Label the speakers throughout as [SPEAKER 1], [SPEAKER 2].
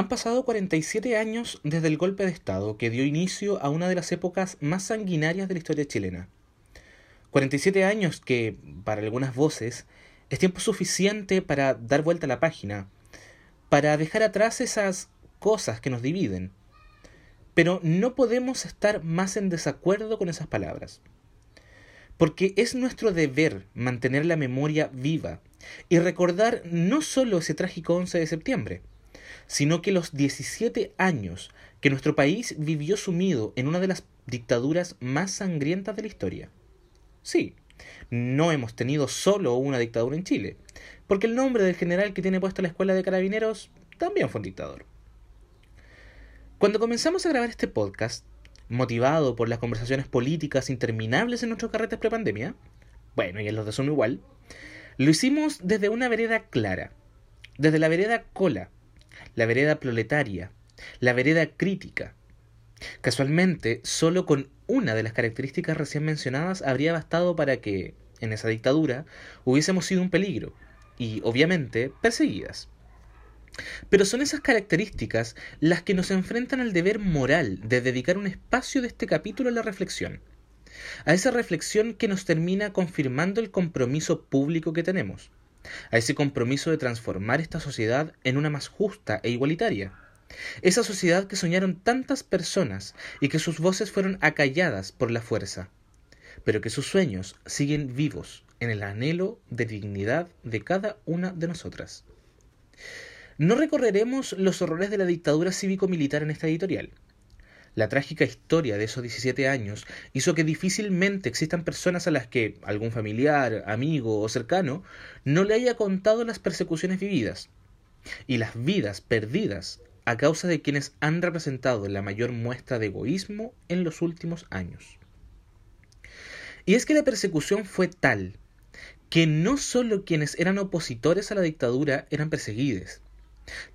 [SPEAKER 1] Han pasado 47 años desde el golpe de Estado que dio inicio a una de las épocas más sanguinarias de la historia chilena. 47 años que, para algunas voces, es tiempo suficiente para dar vuelta a la página, para dejar atrás esas cosas que nos dividen. Pero no podemos estar más en desacuerdo con esas palabras. Porque es nuestro deber mantener la memoria viva y recordar no solo ese trágico 11 de septiembre, sino que los 17 años que nuestro país vivió sumido en una de las dictaduras más sangrientas de la historia. Sí, no hemos tenido solo una dictadura en Chile, porque el nombre del general que tiene puesta la escuela de carabineros también fue un dictador. Cuando comenzamos a grabar este podcast, motivado por las conversaciones políticas interminables en nuestros carretes prepandemia, bueno, y en los de Zoom igual, lo hicimos desde una vereda clara, desde la vereda cola, la vereda proletaria, la vereda crítica. Casualmente, solo con una de las características recién mencionadas habría bastado para que, en esa dictadura, hubiésemos sido un peligro, y, obviamente, perseguidas. Pero son esas características las que nos enfrentan al deber moral de dedicar un espacio de este capítulo a la reflexión. A esa reflexión que nos termina confirmando el compromiso público que tenemos a ese compromiso de transformar esta sociedad en una más justa e igualitaria. Esa sociedad que soñaron tantas personas y que sus voces fueron acalladas por la fuerza, pero que sus sueños siguen vivos en el anhelo de dignidad de cada una de nosotras. No recorreremos los horrores de la dictadura cívico-militar en esta editorial. La trágica historia de esos 17 años hizo que difícilmente existan personas a las que algún familiar, amigo o cercano no le haya contado las persecuciones vividas y las vidas perdidas a causa de quienes han representado la mayor muestra de egoísmo en los últimos años. Y es que la persecución fue tal que no solo quienes eran opositores a la dictadura eran perseguidos,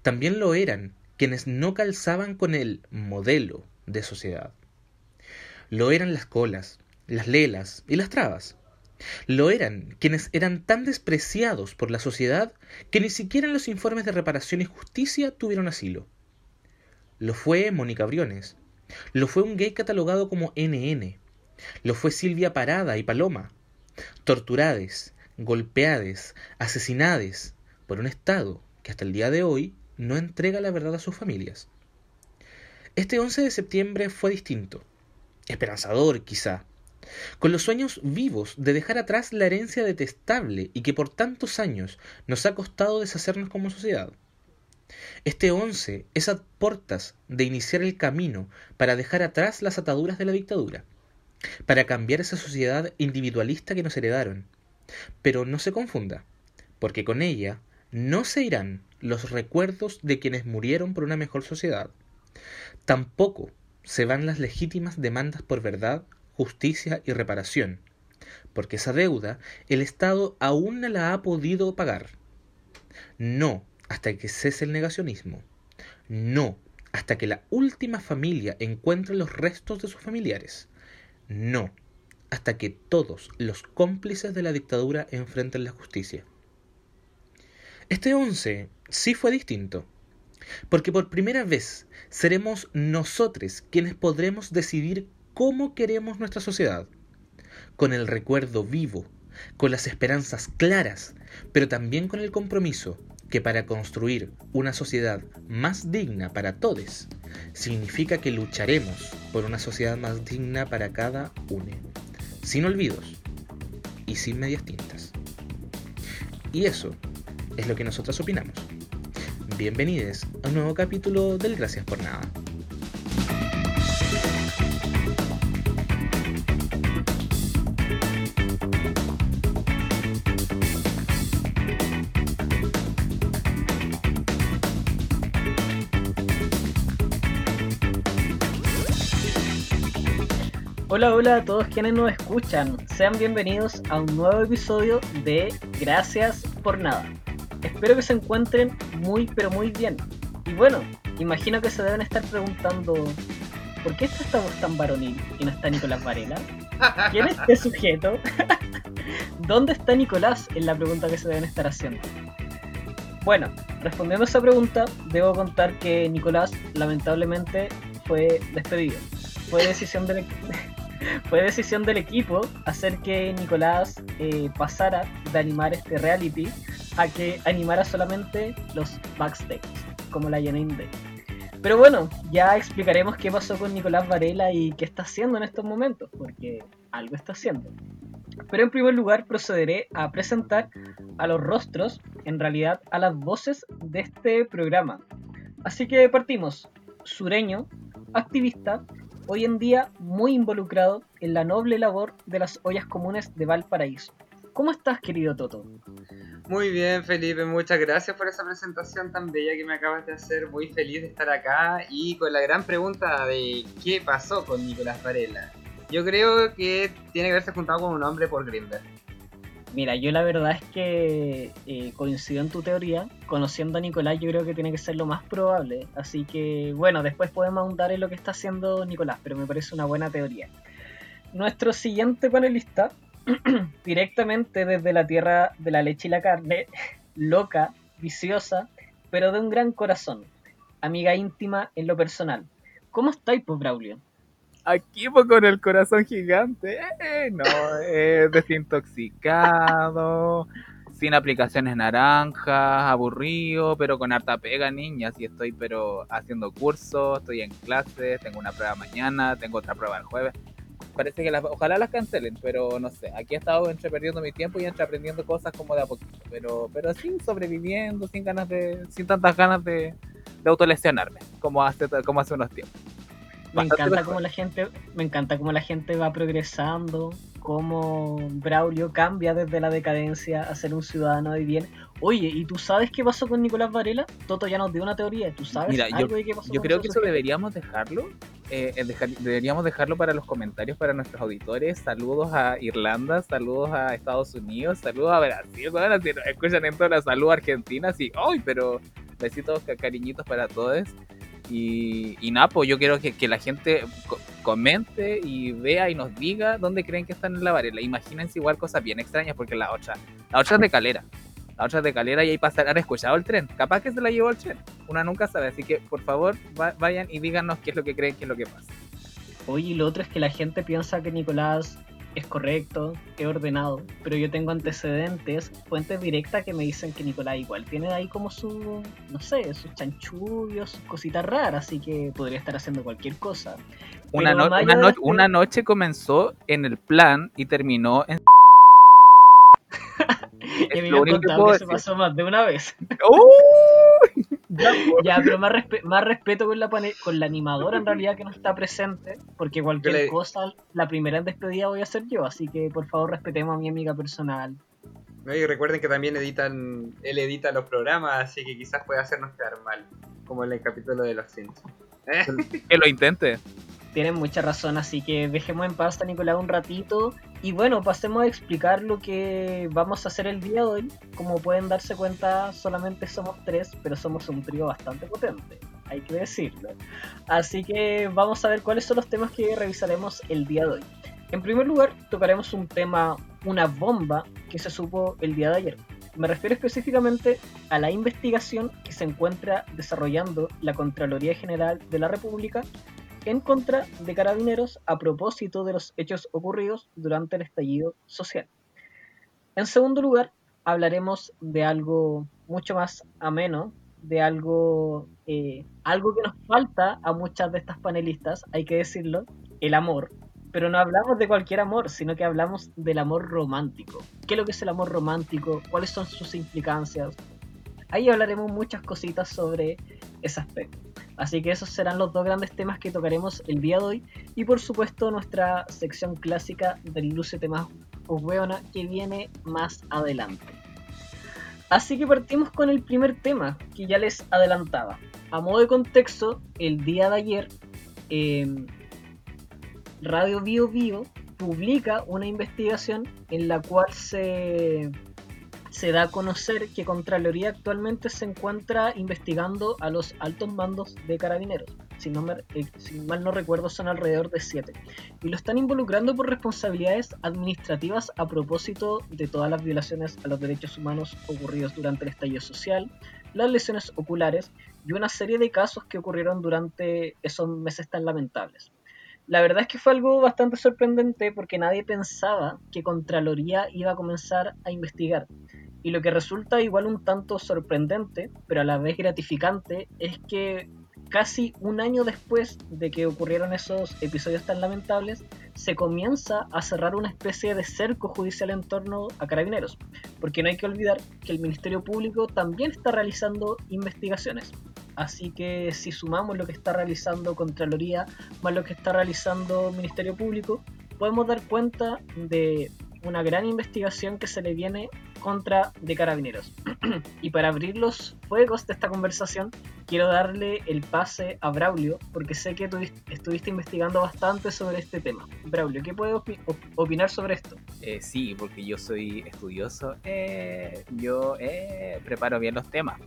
[SPEAKER 1] también lo eran quienes no calzaban con el modelo de sociedad. Lo eran las colas, las lelas y las trabas. Lo eran quienes eran tan despreciados por la sociedad que ni siquiera en los informes de reparación y justicia tuvieron asilo. Lo fue Mónica Briones. Lo fue un gay catalogado como NN. Lo fue Silvia Parada y Paloma. Torturades, golpeades, asesinades por un Estado que hasta el día de hoy no entrega la verdad a sus familias. Este 11 de septiembre fue distinto, esperanzador quizá, con los sueños vivos de dejar atrás la herencia detestable y que por tantos años nos ha costado deshacernos como sociedad. Este 11 es a portas de iniciar el camino para dejar atrás las ataduras de la dictadura, para cambiar esa sociedad individualista que nos heredaron. Pero no se confunda, porque con ella no se irán los recuerdos de quienes murieron por una mejor sociedad. Tampoco se van las legítimas demandas por verdad, justicia y reparación, porque esa deuda el Estado aún no la ha podido pagar. No hasta que cese el negacionismo. No hasta que la última familia encuentre los restos de sus familiares. No hasta que todos los cómplices de la dictadura enfrenten la justicia. Este 11 sí fue distinto. Porque por primera vez seremos nosotros quienes podremos decidir cómo queremos nuestra sociedad. Con el recuerdo vivo, con las esperanzas claras, pero también con el compromiso que para construir una sociedad más digna para todos, significa que lucharemos por una sociedad más digna para cada uno, sin olvidos y sin medias tintas. Y eso es lo que nosotros opinamos. Bienvenidos a un nuevo capítulo del Gracias por Nada.
[SPEAKER 2] Hola, hola a todos quienes nos escuchan. Sean bienvenidos a un nuevo episodio de Gracias por Nada. Espero que se encuentren muy pero muy bien. Y bueno, imagino que se deben estar preguntando, ¿por qué esta voz tan varonil y no está Nicolás Varela? ¿Quién es este sujeto? ¿Dónde está Nicolás? Es la pregunta que se deben estar haciendo. Bueno, respondiendo a esa pregunta, debo contar que Nicolás lamentablemente fue despedido. Fue decisión del, fue decisión del equipo hacer que Nicolás eh, pasara de animar este reality a que animara solamente los backstage, como la Janine Day. Pero bueno, ya explicaremos qué pasó con Nicolás Varela y qué está haciendo en estos momentos, porque algo está haciendo. Pero en primer lugar procederé a presentar a los rostros, en realidad a las voces de este programa. Así que partimos. Sureño, activista, hoy en día muy involucrado en la noble labor de las ollas comunes de Valparaíso. ¿Cómo estás, querido Toto?
[SPEAKER 3] Muy bien, Felipe, muchas gracias por esa presentación tan bella que me acabas de hacer. Muy feliz de estar acá y con la gran pregunta de qué pasó con Nicolás Varela. Yo creo que tiene que haberse juntado con un hombre por Grindr.
[SPEAKER 2] Mira, yo la verdad es que eh, coincido en tu teoría. Conociendo a Nicolás, yo creo que tiene que ser lo más probable. Así que, bueno, después podemos ahondar en lo que está haciendo Nicolás, pero me parece una buena teoría. Nuestro siguiente panelista directamente desde la tierra de la leche y la carne, loca, viciosa, pero de un gran corazón, amiga íntima en lo personal. ¿Cómo estáis, pues, Braulio?
[SPEAKER 4] Aquí pues, con el corazón gigante, eh, no, eh, desintoxicado, sin aplicaciones naranjas, aburrido, pero con harta pega, niñas, y estoy pero haciendo cursos, estoy en clases, tengo una prueba mañana, tengo otra prueba el jueves, parece que las, ojalá las cancelen, pero no sé, aquí he estado entre perdiendo mi tiempo y entre aprendiendo cosas como de a poquito, pero, pero sí sobreviviendo, sin ganas de, sin tantas ganas de, de autolesionarme, como hace, como hace unos tiempos.
[SPEAKER 2] Me encanta cómo la gente, me encanta cómo la gente va progresando, cómo Braulio cambia desde la decadencia a ser un ciudadano de bien. Oye, ¿y tú sabes qué pasó con Nicolás Varela? Toto ya nos dio una teoría. ¿Tú sabes
[SPEAKER 4] algo yo, de qué pasó Yo creo que eso deberíamos dejarlo. Eh, deberíamos dejarlo para los comentarios para nuestros auditores. Saludos a Irlanda, saludos a Estados Unidos, saludos a Brasil. Si escuchan en toda la salud Argentina, sí. ¡Ay! pero besitos, cariñitos para todos. Y, y nada, pues yo quiero que, que la gente comente y vea y nos diga dónde creen que están en la Varela. Imagínense igual cosas bien extrañas, porque la otra, la otra es de calera. La otra es de calera y ahí pasar, han escuchado el tren. Capaz que se la llevó el tren. Una nunca sabe. Así que por favor vayan y díganos qué es lo que creen, qué es lo que pasa.
[SPEAKER 2] Oye, y lo otro es que la gente piensa que Nicolás es correcto, es ordenado, pero yo tengo antecedentes, fuentes directas que me dicen que Nicolás igual tiene ahí como su, no sé, sus chanchullos, sus cositas raras, así que podría estar haciendo cualquier cosa.
[SPEAKER 4] Una, una, noche comenzó en el plan y terminó en...
[SPEAKER 2] y me que se pasó más de una vez. Ya, pero más, más respeto con la, con la animadora en realidad que no está presente, porque cualquier cosa, la primera en despedida voy a ser yo, así que por favor respetemos a mi amiga personal.
[SPEAKER 3] y recuerden que también editan, él edita los programas, así que quizás pueda hacernos quedar mal, como en el capítulo de los Simpsons.
[SPEAKER 4] que lo intente.
[SPEAKER 2] Tienen mucha razón, así que dejemos en paz a Nicolás un ratito y bueno, pasemos a explicar lo que vamos a hacer el día de hoy. Como pueden darse cuenta, solamente somos tres, pero somos un trío bastante potente, hay que decirlo. Así que vamos a ver cuáles son los temas que revisaremos el día de hoy. En primer lugar, tocaremos un tema, una bomba que se supo el día de ayer. Me refiero específicamente a la investigación que se encuentra desarrollando la Contraloría General de la República en contra de carabineros a propósito de los hechos ocurridos durante el estallido social. En segundo lugar, hablaremos de algo mucho más ameno, de algo, eh, algo que nos falta a muchas de estas panelistas, hay que decirlo, el amor. Pero no hablamos de cualquier amor, sino que hablamos del amor romántico. ¿Qué es lo que es el amor romántico? ¿Cuáles son sus implicancias? Ahí hablaremos muchas cositas sobre ese aspecto. Así que esos serán los dos grandes temas que tocaremos el día de hoy. Y por supuesto nuestra sección clásica del Luce Temas Hueona que viene más adelante. Así que partimos con el primer tema que ya les adelantaba. A modo de contexto, el día de ayer em, Radio Bio Bio publica una investigación en la cual se, se da a conocer que Contraloría actualmente se encuentra investigando a los altos mandos de carabineros. Si, no eh, si mal no recuerdo, son alrededor de siete. Y lo están involucrando por responsabilidades administrativas a propósito de todas las violaciones a los derechos humanos ocurridos durante el estallido social, las lesiones oculares y una serie de casos que ocurrieron durante esos meses tan lamentables. La verdad es que fue algo bastante sorprendente porque nadie pensaba que Contraloría iba a comenzar a investigar. Y lo que resulta igual un tanto sorprendente, pero a la vez gratificante, es que casi un año después de que ocurrieron esos episodios tan lamentables, se comienza a cerrar una especie de cerco judicial en torno a carabineros, porque no hay que olvidar que el Ministerio Público también está realizando investigaciones. Así que si sumamos lo que está realizando Contraloría más lo que está realizando Ministerio Público, podemos dar cuenta de una gran investigación que se le viene contra de carabineros. y para abrir los fuegos de esta conversación, quiero darle el pase a Braulio, porque sé que tú estuviste investigando bastante sobre este tema. Braulio, ¿qué puedes opinar sobre esto?
[SPEAKER 4] Eh, sí, porque yo soy estudioso, eh, yo eh, preparo bien los temas.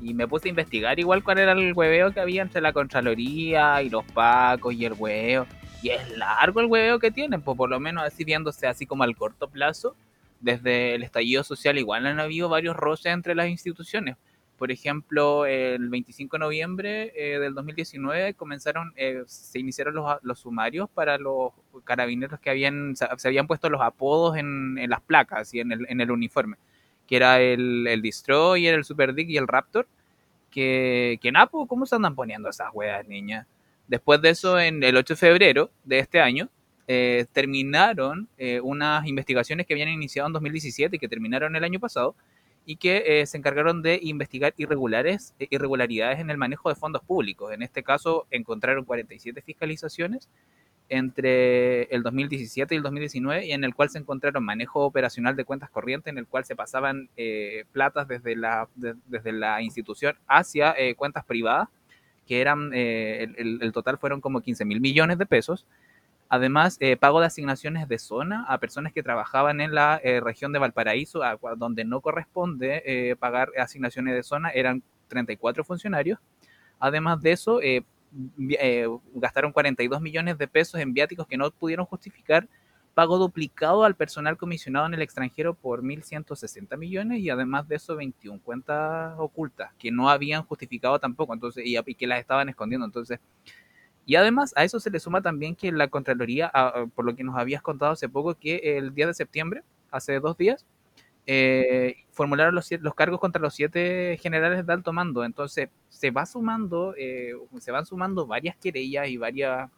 [SPEAKER 4] Y me puse a investigar igual cuál era el hueveo que había entre la Contraloría y los Pacos y el hueveo. Y es largo el hueveo que tienen, pues por lo menos así viéndose así como al corto plazo, desde el estallido social igual han habido varios roces entre las instituciones. Por ejemplo, el 25 de noviembre eh, del 2019 comenzaron, eh, se iniciaron los, los, sumarios para los carabineros que habían, se habían puesto los apodos en, las placas y en el, uniforme, que era el, el Destroyer, el Super Dick y el Raptor. Que, ¿cómo se andan poniendo esas weas, niña? Después de eso, en el 8 de febrero de este año, eh, terminaron eh, unas investigaciones que habían iniciado en 2017 y que terminaron el año pasado y que eh, se encargaron de investigar irregularidades en el manejo de fondos públicos. En este caso encontraron 47 fiscalizaciones entre el 2017 y el 2019 y en el cual se encontraron manejo operacional de cuentas corrientes en el cual se pasaban platas desde la, desde la institución hacia cuentas privadas que eran, el, el, total fueron como 15 mil millones de pesos Además, eh, pago de asignaciones de zona a personas que trabajaban en la eh, región de Valparaíso, donde no corresponde eh, pagar asignaciones de zona, eran 34 funcionarios. Además de eso, gastaron 42 millones de pesos en viáticos que no pudieron justificar, pago duplicado al personal comisionado en el extranjero por 1.160 millones y además de eso 21 cuentas ocultas que no habían justificado tampoco, entonces y, que las estaban escondiendo. Entonces, y además a eso se le suma también que la Contraloría, por lo que nos habías contado hace poco, que el día de septiembre, hace dos días, eh, formularon los, los, cargos contra los siete generales de alto mando. Entonces se va sumando, eh, se van sumando varias querellas y varias,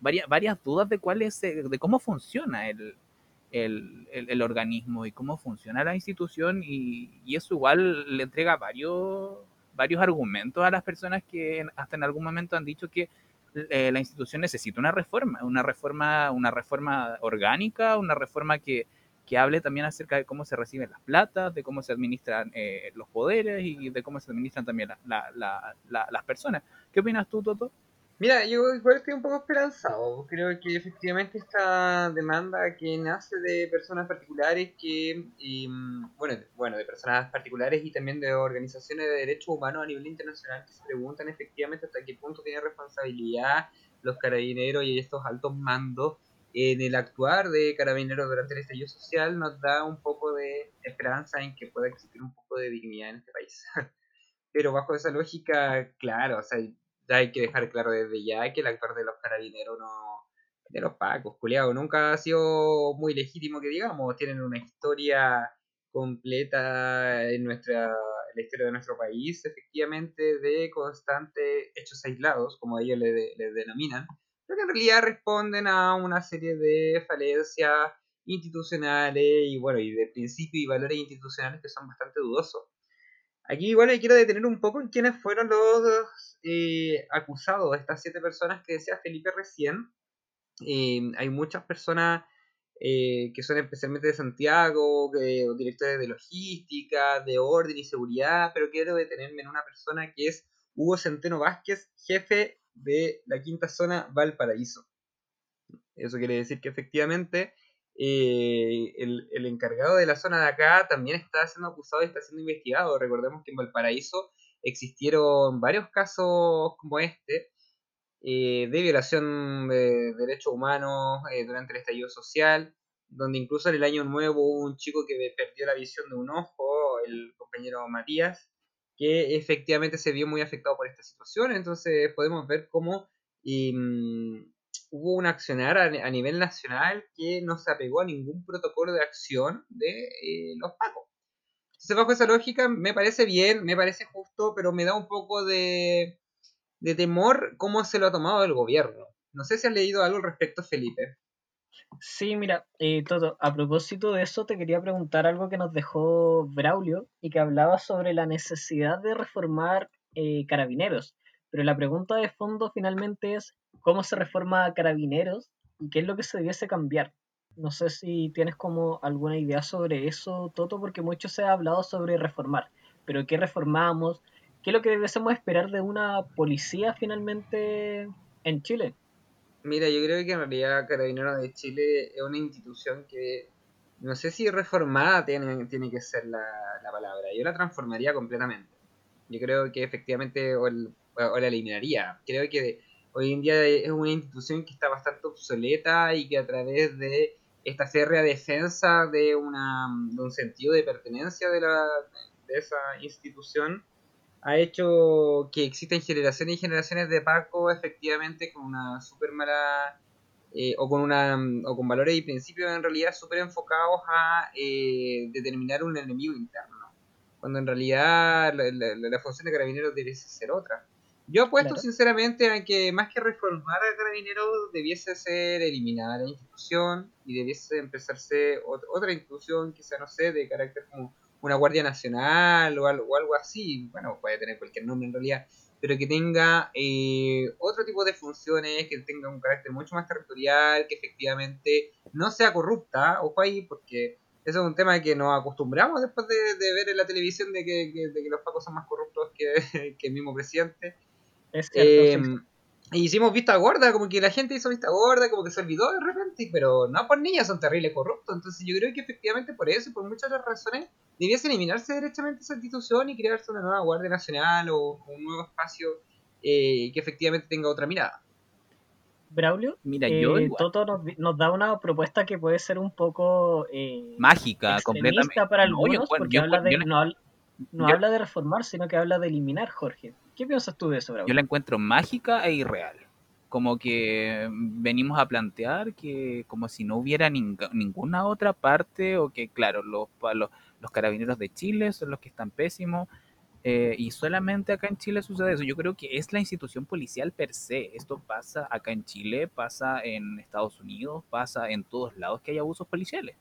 [SPEAKER 4] varias, varias dudas de cuál es, eh, de cómo funciona el, el, el, organismo y cómo funciona la institución y, eso igual le entrega varios, varios argumentos a las personas que hasta en algún momento han dicho que eh, la institución necesita una reforma, una reforma, una reforma orgánica, una reforma que, que hable también acerca de cómo se reciben las platas, de cómo se administran eh, los poderes y de cómo se administran también la, la, las personas. ¿Qué opinas tú, Toto?
[SPEAKER 3] Mira, yo igual estoy un poco esperanzado. Creo que efectivamente esta demanda que nace de personas particulares que, em, bueno, bueno, de personas particulares y también de organizaciones de derechos humanos a nivel internacional que se preguntan efectivamente hasta qué punto tiene responsabilidad los carabineros y estos altos mandos en el actuar de carabineros durante el estallido social nos da un poco de esperanza en que pueda existir un poco de dignidad en este país. Pero bajo esa lógica, claro, o sea, hay que dejar claro desde ya que el actor de los carabineros no. de los pacos, culiados, nunca ha sido muy legítimo que digamos. Tienen una historia completa en nuestra en la historia de nuestro país, efectivamente, de constantes hechos aislados, como ellos le, le denominan, pero que en realidad responden a una serie de falencias institucionales y bueno, y de principios y valores institucionales que son bastante dudosos. Aquí igual quiero detener un poco en quiénes fueron los eh, acusados, estas siete personas que decía Felipe recién. Hay muchas personas eh, que son especialmente de Santiago, directores de logística, de orden y seguridad, pero quiero detenerme en una persona que es Hugo Centeno Vázquez, jefe de la quinta zona Valparaíso. Eso quiere decir que efectivamente eh, el, el, encargado de la zona de acá también está siendo acusado y está siendo investigado. Recordemos que en Valparaíso existieron varios casos como este eh, de violación de derechos humanos eh, durante el estallido social, donde incluso en el año nuevo hubo un chico que perdió la visión de un ojo, el compañero Matías, que efectivamente se vio muy afectado por esta situación. Entonces podemos ver cómo mm, hubo un accionar a, nivel nacional que no se apegó a ningún protocolo de acción de eh, los pacos. Entonces bajo esa lógica me parece bien, me parece justo, pero me da un poco de, de temor cómo se lo ha tomado el gobierno. No sé si has leído algo al respecto, Felipe.
[SPEAKER 2] Sí, mira, eh, Toto, a propósito de eso te quería preguntar algo que nos dejó Braulio y que hablaba sobre la necesidad de reformar eh, carabineros. Pero la pregunta de fondo finalmente es cómo se reforma carabineros y qué es lo que se debiese cambiar. No sé si tienes como alguna idea sobre eso, Toto, porque mucho se ha hablado sobre reformar, pero ¿qué reformamos? ¿Qué es lo que debiésemos esperar de una policía finalmente en Chile?
[SPEAKER 3] Mira, yo creo que en realidad Carabineros de Chile es una institución que no sé si reformada tiene, tiene que ser la, palabra. Yo la transformaría completamente. Yo creo que efectivamente o, la eliminaría. Creo que hoy en día es una institución que está bastante obsoleta y que a través de esta férrea defensa de, una, de un sentido de pertenencia de, la, de esa institución ha hecho que existen generaciones y generaciones de Paco efectivamente con una súper mala eh, o con una o con valores y principios en realidad súper enfocados a eh, determinar un enemigo interno cuando en realidad la, función de carabineros debiese ser otra yo apuesto sinceramente a que más que reformar a carabineros debiese ser eliminar la institución y debiese empezarse otra institución quizá no sé de carácter como una Guardia Nacional o algo, algo así, bueno, puede tener cualquier nombre en realidad, pero que tenga eh, otro tipo de funciones, que tenga un carácter mucho más territorial, que efectivamente no sea corrupta, ojo ahí, porque eso es un tema que nos acostumbramos después de, ver en la televisión de que, de que los pacos son más corruptos que, el mismo presidente.
[SPEAKER 2] Es cierto,
[SPEAKER 3] em, y hicimos vista gorda, como que la gente hizo vista gorda, como que se olvidó de repente, pero no por niñas, son terribles corruptos. Entonces yo creo que efectivamente por eso y por muchas otras razones debiese eliminarse derechamente esa institución y crearse una nueva Guardia Nacional o, un nuevo espacio eh, que efectivamente tenga otra mirada.
[SPEAKER 2] Braulio, Mira, yo eh, Toto nos, da una propuesta que puede ser un poco
[SPEAKER 4] eh, mágica, completamente
[SPEAKER 2] para algunos, porque habla de, no, habla de reformar, sino que habla de eliminar, Jorge. ¿Qué piensas tú de eso,
[SPEAKER 4] Yo la encuentro mágica e irreal. Como que venimos a plantear que como si no hubiera ninguna otra parte o que, claro, los, los, los, carabineros de Chile son los que están pésimos eh, y solamente acá en Chile sucede eso. Yo creo que es la institución policial per se. Esto pasa acá en Chile, pasa en Estados Unidos, pasa en todos lados que hay abusos policiales.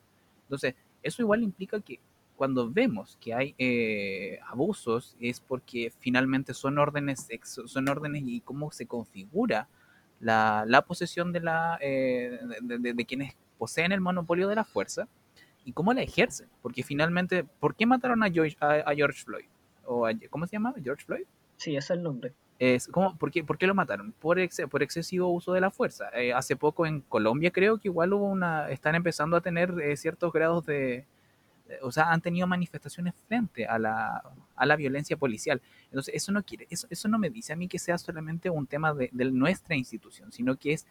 [SPEAKER 4] Entonces, eso igual implica que cuando vemos que hay eh, abusos es porque finalmente son órdenes, son órdenes y cómo se configura la, la posesión de, la, eh, de, quienes poseen el monopolio de la fuerza y cómo la ejercen. Porque finalmente, ¿por qué mataron a George, a, George Floyd? ¿O ¿Cómo se llama? ¿George Floyd?
[SPEAKER 2] Sí, ese es el nombre.
[SPEAKER 4] Es, ¿cómo, por, qué, ¿Por qué lo mataron? Por, por excesivo uso de la fuerza. Eh, hace poco en Colombia creo que igual hubo una, están empezando a tener ciertos grados de, o sea, han tenido manifestaciones frente a la, a la violencia policial. Entonces, eso no quiere, eso, eso no me dice a mí que sea solamente un tema de, nuestra institución, sino que es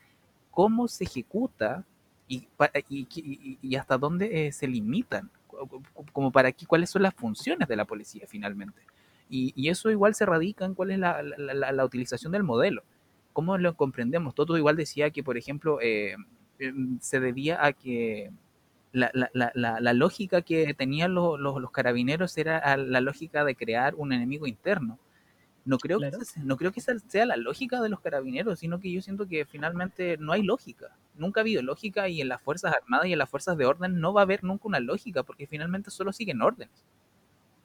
[SPEAKER 4] cómo se ejecuta y, y, y hasta dónde eh, se limitan, como para aquí, cuáles son las funciones de la policía finalmente. Y, eso igual se radica en cuál es la, la, la, utilización del modelo. ¿Cómo lo comprendemos? Toto igual decía que, por ejemplo, eh, em, se debía a que la, la, la, la, lógica que tenían los, los, carabineros era la lógica de crear un enemigo interno. No creo, que no creo que esa sea la lógica de los carabineros, sino que yo siento que finalmente no hay lógica. Nunca ha habido lógica y en las Fuerzas Armadas y en las Fuerzas de Orden no va a haber nunca una lógica, porque finalmente solo siguen órdenes.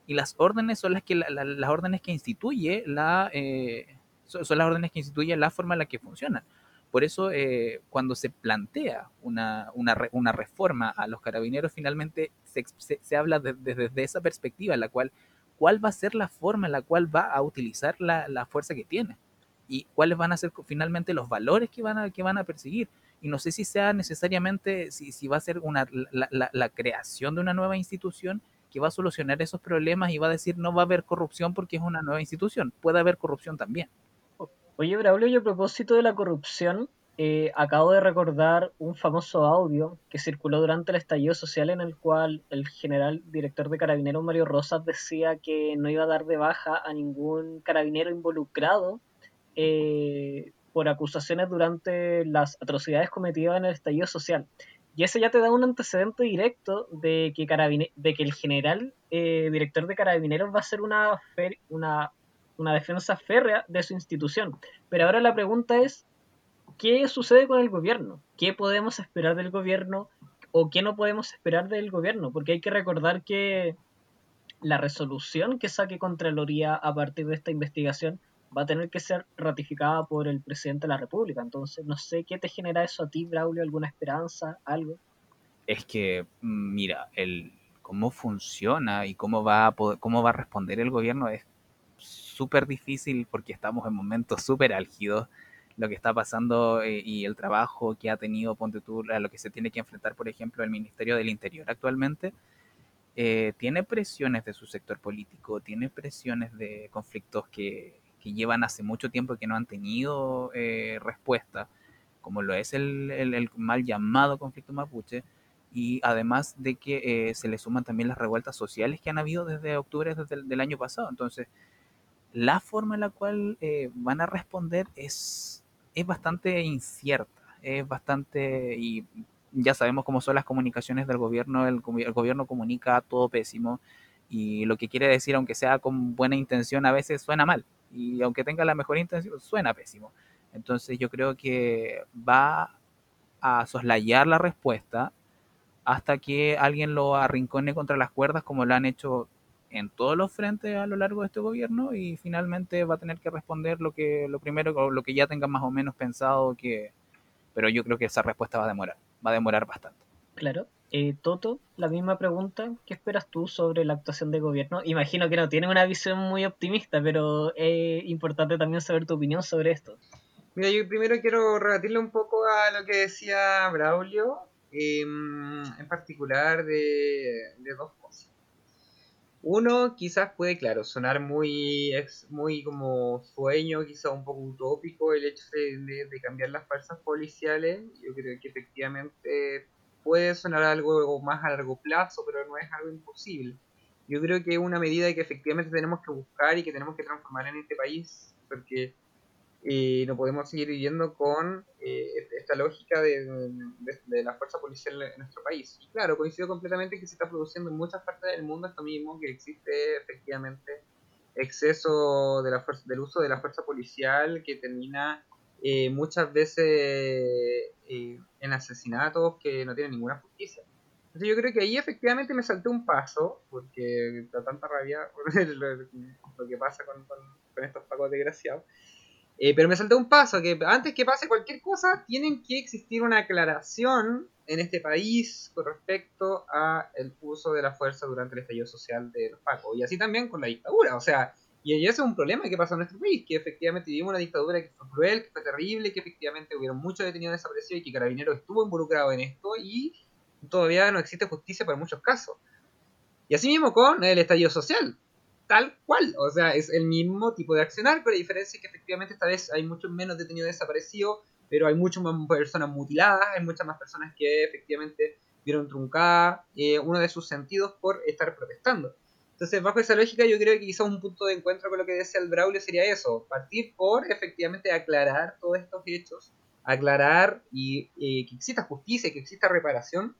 [SPEAKER 4] Y las órdenes son las que las órdenes que instituye la eh, son las órdenes que instituye la forma en la que funciona. Por eso, eh, cuando se plantea una, una, reforma a los carabineros, finalmente se, se, habla desde esa perspectiva, la cual, cuál va a ser la forma en la cual va a utilizar la, la, fuerza que tiene y cuáles van a ser finalmente los valores que van a, que van a perseguir. y no sé si sea necesariamente, si, si va a ser una, la, la, creación de una nueva institución que va a solucionar esos problemas y va a decir no va a haber corrupción porque es una nueva institución, puede haber corrupción también.
[SPEAKER 2] Oye, Braulio, y a propósito de la corrupción, eh, acabo de recordar un famoso audio que circuló durante el estallido social en el cual el general director de carabineros Mario Rosas decía que no iba a dar de baja a ningún carabinero involucrado eh, por acusaciones durante las atrocidades cometidas en el estallido social. Y eso ya te da un antecedente directo de que, de que el general eh, director de carabineros va a ser una, una, una defensa férrea de su institución. Pero ahora la pregunta es, ¿qué sucede con el gobierno? ¿Qué podemos esperar del gobierno o qué no podemos esperar del gobierno? Porque hay que recordar que la resolución que saque Contraloría a partir de esta investigación va a tener que ser ratificada por el presidente de la República. Entonces, no sé qué te genera eso a ti, Braulio, alguna esperanza, algo.
[SPEAKER 4] Es que, mm, mira, el cómo funciona y cómo va a cómo va a responder el gobierno es súper difícil porque estamos en momentos súper álgidos. Lo que está pasando eh, y el trabajo que ha tenido Ponte tú, a lo que se tiene que enfrentar, por ejemplo, el Ministerio del Interior actualmente, eh, tiene presiones de su sector político, tiene presiones de conflictos que, que llevan hace mucho tiempo que no han tenido eh, respuesta, como lo es el, mal llamado conflicto mapuche, y además de que eh, se le suman también las revueltas sociales que han habido desde octubre desde del año pasado. Entonces, la forma en la cual eh, van a responder es, es bastante incierta, es bastante, y ya sabemos cómo son las comunicaciones del gobierno, el, el gobierno comunica todo pésimo, y lo que quiere decir, aunque sea con buena intención, a veces suena mal y aunque tenga la mejor intención, suena pésimo. Entonces yo creo que va a soslayar la respuesta hasta que alguien lo arrincone contra las cuerdas como lo han hecho en todos los frentes a lo largo de este gobierno y finalmente va a tener que responder lo que lo primero lo que ya tenga más o menos pensado que pero yo creo que esa respuesta va a demorar va a demorar bastante
[SPEAKER 2] claro eh, Toto, la misma pregunta. ¿Qué esperas tú sobre la actuación de gobierno? Imagino que no tiene una visión muy optimista, pero es importante también saber tu opinión sobre esto.
[SPEAKER 3] Mira, yo primero quiero rebatirle un poco a lo que decía Braulio, em, en particular de, dos cosas. Uno, quizás puede, claro, sonar muy, muy como sueño, quizás un poco utópico el hecho de, de cambiar las fuerzas policiales. Yo creo que efectivamente puede sonar algo más a largo plazo, pero no es algo imposible. Yo creo que es una medida que efectivamente tenemos que buscar y que tenemos que transformar en este país, porque eh, no podemos seguir viviendo con eh, esta lógica de, de, la fuerza policial en nuestro país. Y claro, coincido completamente que se está produciendo en muchas partes del mundo esto mismo, que existe efectivamente exceso de la fuerza, del uso de la fuerza policial que termina eh, muchas veces eh, en asesinatos que no tienen ninguna justicia. Entonces yo creo que ahí efectivamente me salté un paso, porque da tanta rabia lo, que pasa con, estos pacos desgraciados. Eh, pero me salté un paso, que antes que pase cualquier cosa, tienen que existir una aclaración en este país con respecto a el uso de la fuerza durante el estallido social de los pacos. Y así también con la dictadura. O sea, y ese es un problema que pasa en nuestro país, que efectivamente vivimos una dictadura que fue cruel, que fue terrible, que efectivamente hubieron muchos detenidos desaparecidos y que Carabineros estuvo involucrado en esto y todavía no existe justicia para muchos casos. Y así mismo con el estallido social, tal cual, o sea, es el mismo tipo de accionar, pero la diferencia es que efectivamente esta vez hay muchos menos detenidos desaparecidos, pero hay muchas más personas mutiladas, hay muchas más personas que efectivamente vieron truncada eh, uno de sus sentidos por estar protestando. Entonces, bajo esa lógica, yo creo que quizás un punto de encuentro con lo que decía el Braulio sería eso, partir por efectivamente aclarar todos estos hechos, aclarar y que exista justicia, que exista reparación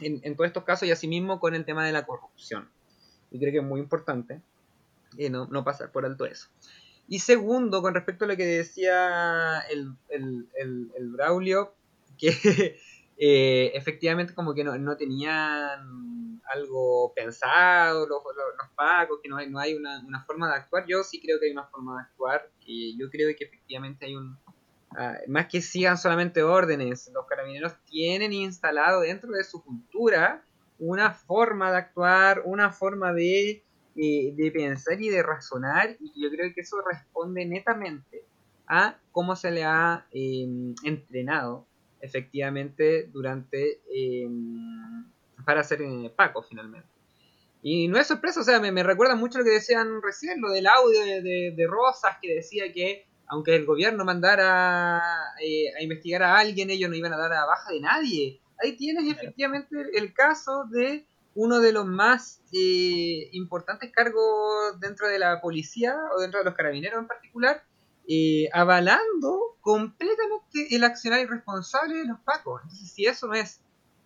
[SPEAKER 3] en, todos estos casos y asimismo con el tema de la corrupción. Y creo que es muy importante eh, no, pasar por alto eso. Y segundo, con respecto a lo que decía el, el Braulio, que eh, efectivamente como que no, no tenían algo pensado, los, los, pacos, que no hay, no hay una, una, forma de actuar. Yo sí creo que hay una forma de actuar y yo creo que efectivamente hay un... Ah, más que sigan solamente órdenes, los carabineros tienen instalado dentro de su cultura una forma de actuar, una forma de, eh, de pensar y de razonar y yo creo que eso responde netamente a cómo se le ha em, entrenado efectivamente durante em, para ser eh, Paco finalmente. Y no es sorpresa, o sea, me, recuerda mucho lo que decían recién, lo del audio de, Rosas, que decía que aunque el gobierno mandara eh, a investigar a alguien, ellos no iban a dar a baja de nadie. Ahí tienes efectivamente el caso de uno de los más eh, importantes cargos dentro de la policía o dentro de los carabineros en particular, eh, avalando completamente el accionar irresponsable de los pacos. Entonces, si eso no es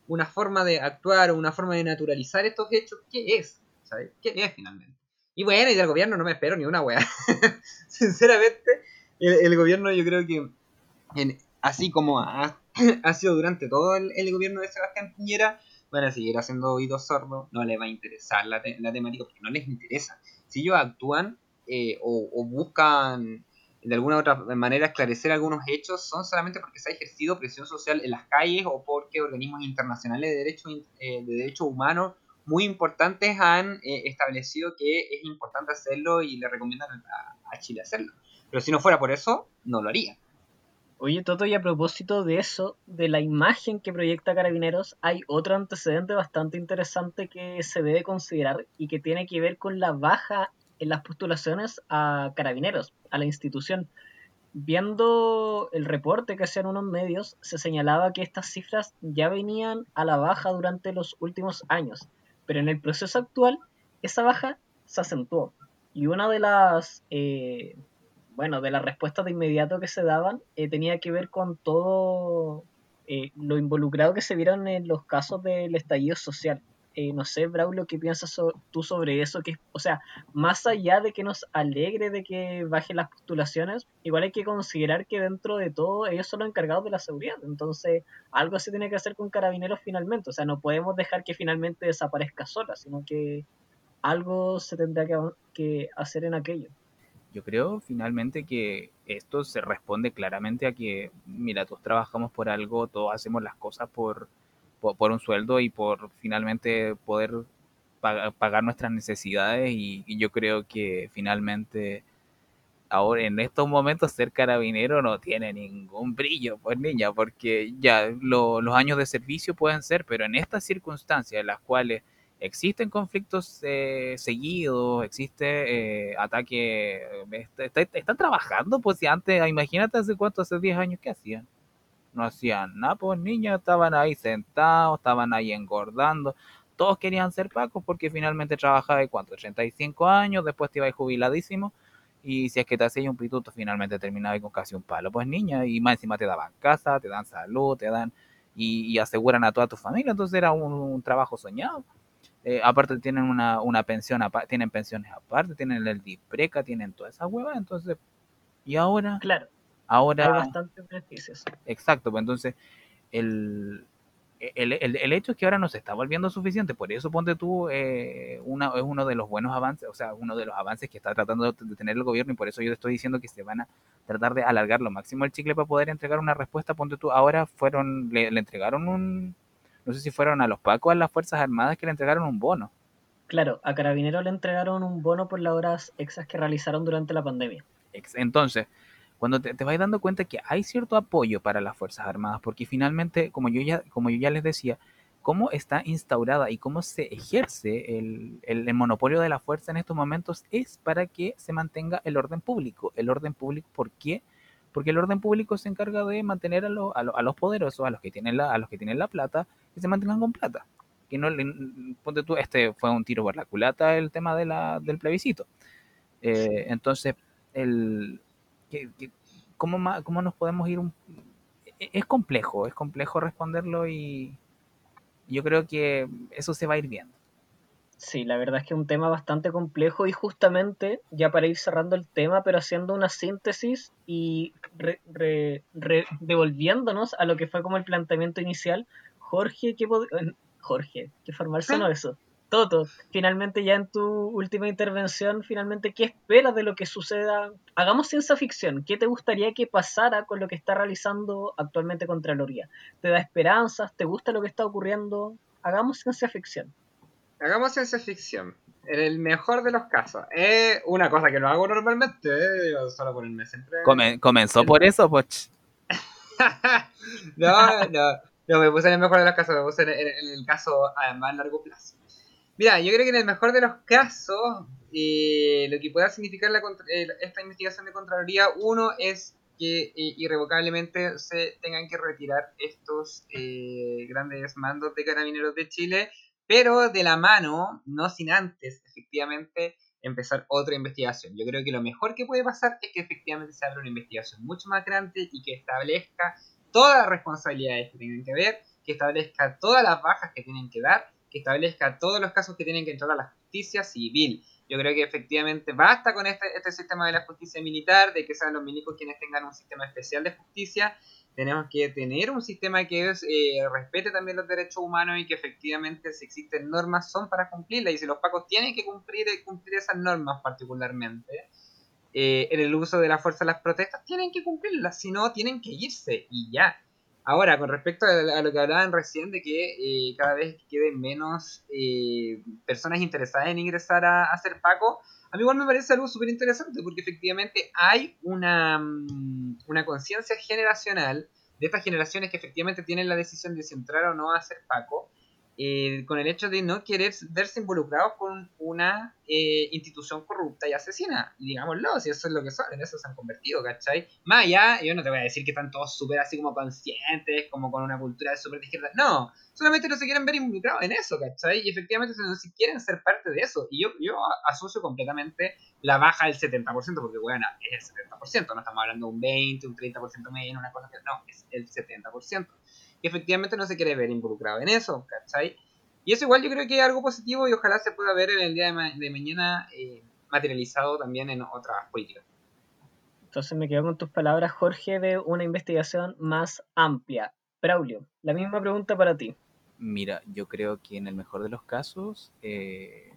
[SPEAKER 3] una forma de actuar o una forma de naturalizar estos hechos, ¿qué es? ¿Sabes? ¿Qué es finalmente? Y bueno, y del gobierno no me espero ni una wea. Sinceramente, el, gobierno yo creo que, así como ha, sido durante todo el, gobierno de Sebastián Piñera, van a seguir haciendo oídos sordos, no les va a interesar la, la temática porque no les interesa. Si ellos actúan eh, o buscan de alguna u otra manera esclarecer algunos hechos son solamente porque se ha ejercido presión social en las calles o porque organismos internacionales de derechos eh, de derechos humanos muy importantes han eh, establecido que es importante hacerlo y le recomiendan a, Chile hacerlo. Pero si no fuera por eso, no lo haría.
[SPEAKER 2] Oye, Toto, y a propósito de eso, de la imagen que proyecta Carabineros, hay otro antecedente bastante interesante que se debe considerar y que tiene que ver con la baja en las postulaciones a carabineros, a la institución. Viendo el reporte que hacían unos medios, se señalaba que estas cifras ya venían a la baja durante los últimos años, pero en el proceso actual esa baja se acentuó. Y una de las, eh, bueno, de las respuestas de inmediato que se daban eh, tenía que ver con todo eh, lo involucrado que se vieron en los casos del estallido social. Eh, no sé, Braulio, ¿qué piensas tú sobre eso? Que, o sea, más allá de que nos alegre de que bajen las postulaciones, igual hay que considerar que dentro de todo ellos son los encargados de la seguridad. Entonces, algo se tiene que hacer con carabineros finalmente. O sea, no podemos dejar que finalmente desaparezca sola, sino que algo se tendrá que hacer en aquello.
[SPEAKER 4] Yo creo finalmente que esto se responde claramente a que, mira, todos trabajamos por algo, todos hacemos las cosas por por, un sueldo y por finalmente poder pagar, nuestras necesidades. Y, yo creo que finalmente ahora en estos momentos ser carabinero no tiene ningún brillo, pues niña, porque ya los años de servicio pueden ser, pero en estas circunstancias en las cuales existen conflictos eh, seguidos, existe eh, ataque, están trabajando, pues si antes, imagínate hace cuánto, hace 10 años, ¿qué hacían? no hacían nada, pues niños estaban ahí sentados, estaban ahí engordando. Todos querían ser pacos porque finalmente trabajaba cuánto, 35 años, después te ibas jubiladísimo. Y si es que te hacías un pituto, finalmente terminaba con casi un palo. Pues niña, y más encima te daban casa, te dan salud, te dan y, aseguran a toda tu familia. Entonces era un, trabajo soñado. Eh, aparte tienen una, una pensión, tienen pensiones aparte, tienen el DIPRECA, tienen toda esa hueva. Entonces, y ahora...
[SPEAKER 2] Claro
[SPEAKER 4] Ahora.
[SPEAKER 2] Hay bastantes beneficios.
[SPEAKER 4] Exacto, pues entonces el, el, el, hecho es que ahora no se está volviendo suficiente, por eso ponte tú, eh, una, es uno de los buenos avances, o sea, uno de los avances que está tratando de tener el gobierno y por eso yo te estoy diciendo que se van a tratar de alargar lo máximo el chicle para poder entregar una respuesta, ponte tú, ahora fueron, le, entregaron un, no sé si fueron a los pacos, a las Fuerzas Armadas que le entregaron un bono.
[SPEAKER 2] Claro, a Carabineros le entregaron un bono por las horas exas que realizaron durante la pandemia.
[SPEAKER 4] Entonces, cuando te, te vas dando cuenta que hay cierto apoyo para las Fuerzas Armadas, porque finalmente, como yo ya, como yo ya les decía, cómo está instaurada y cómo se ejerce el, el, monopolio de la fuerza en estos momentos es para que se mantenga el orden público. El orden público, ¿por qué? Porque el orden público se encarga de mantener a, a, los poderosos, a los que tienen la, a los que tienen la plata, que se mantengan con plata. Que no ponte tú, este fue un tiro por la culata el tema del plebiscito. Eh, entonces, ¿cómo, ¿cómo nos podemos ir. E, es complejo, es complejo responderlo y yo creo que eso se va a ir viendo.
[SPEAKER 2] Sí, la verdad es que es un tema bastante complejo y justamente, ya para ir cerrando el tema, pero haciendo una síntesis y devolviéndonos a lo que fue como el planteamiento inicial, Jorge, ¿qué Jorge, qué formal sonó eso. Toto, finalmente ya en tu última intervención, finalmente, ¿qué esperas de lo que suceda? Hagamos ciencia ficción. ¿Qué te gustaría que pasara con lo que está realizando actualmente Contraloría? ¿Te da esperanzas? ¿Te gusta lo que está ocurriendo? Hagamos ciencia ficción.
[SPEAKER 3] Hagamos ciencia ficción. En el mejor de los casos. Es una cosa que no hago normalmente, ¿eh? solo ponerme siempre.
[SPEAKER 4] comenzó por eso, pues.
[SPEAKER 3] no, no, no, me puse en el mejor de los casos, me puse en, el caso a más largo plazo. Mira, yo creo que en el mejor de los casos, eh, lo que pueda significar la, eh, esta investigación de Contraloría, uno es que eh, irrevocablemente se tengan que retirar estos grandes mandos de carabineros de Chile, pero de la mano, no sin antes, efectivamente, empezar otra investigación. Yo creo que lo mejor que puede pasar es que efectivamente se abra una investigación mucho más grande y que establezca todas las responsabilidades que tienen que ver, que establezca todas las bajas que tienen que dar que establezca todos los casos que tienen que entrar a la justicia civil. Yo creo que efectivamente basta con este, este sistema de la justicia militar, de que sean los milicos quienes tengan un sistema especial de justicia. Tenemos que tener un sistema que eh, respete también los derechos humanos y que efectivamente si existen normas son para cumplirlas. Y si los pacos tienen que cumplir, eh, cumplir esas normas particularmente, eh, en el uso de la fuerza de las protestas, tienen que cumplirlas. Si no, tienen que irse y ya. Ahora, con respecto a, lo que hablaban recién de que eh, cada vez queden menos eh, personas interesadas en ingresar a, hacer Paco, a mí igual me parece algo súper interesante porque efectivamente hay una, mm, una conciencia generacional de estas generaciones que efectivamente tienen la decisión de si entrar o no a hacer Paco eh, con el hecho de no querer verse involucrados con una eh, institución corrupta y asesina. Digámoslo, si eso es lo que son, en eso se han convertido, ¿cachai? Más allá, yo no te voy a decir que están todos súper así como conscientes, como con una cultura súper de izquierda. No, solamente no se quieren ver involucrados en eso, ¿cachai? Y efectivamente no se quieren ser parte de eso. Y yo, yo asocio completamente la baja del 70%, porque bueno, es el 70%, no estamos hablando de un 20, un 30% menos, una cosa que no, es el 70% que efectivamente no se quiere ver involucrado en eso, ¿cachai? Y eso igual yo creo que es algo positivo y ojalá se pueda ver en el día de, mañana eh, materializado también en otras políticas.
[SPEAKER 2] Entonces me quedo con tus palabras, Jorge, de una investigación más amplia. Braulio, la misma pregunta para ti.
[SPEAKER 4] Mira, yo creo que en el mejor de los casos eh,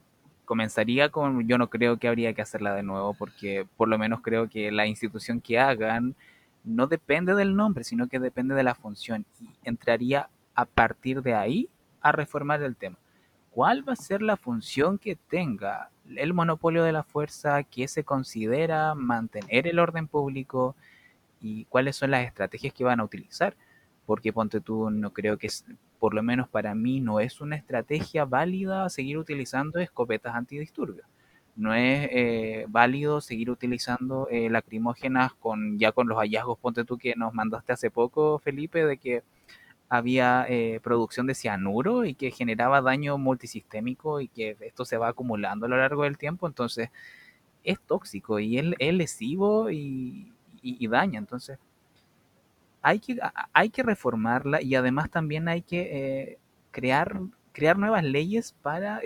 [SPEAKER 4] comenzaría con, yo no creo que habría que hacerla de nuevo porque por lo menos creo que la institución que hagan no depende del nombre, sino que depende de la función y entraría a partir de ahí a reformar el tema. ¿Cuál va a ser la función que tenga el monopolio de la fuerza que se considera mantener el orden público y cuáles son las estrategias que van a utilizar? Porque ponte tú, no creo que, por lo menos para mí, no es una estrategia válida seguir utilizando escopetas antidisturbios no es eh, válido seguir utilizando eh, lacrimógenas con ya con los hallazgos, ponte tú que nos mandaste hace poco, Felipe, de que había eh, producción de cianuro y que generaba daño multisistémico y que esto se va acumulando a lo largo del tiempo, entonces es tóxico y es, lesivo y, daña, entonces hay que, hay que reformarla y además también hay que crear, crear nuevas leyes para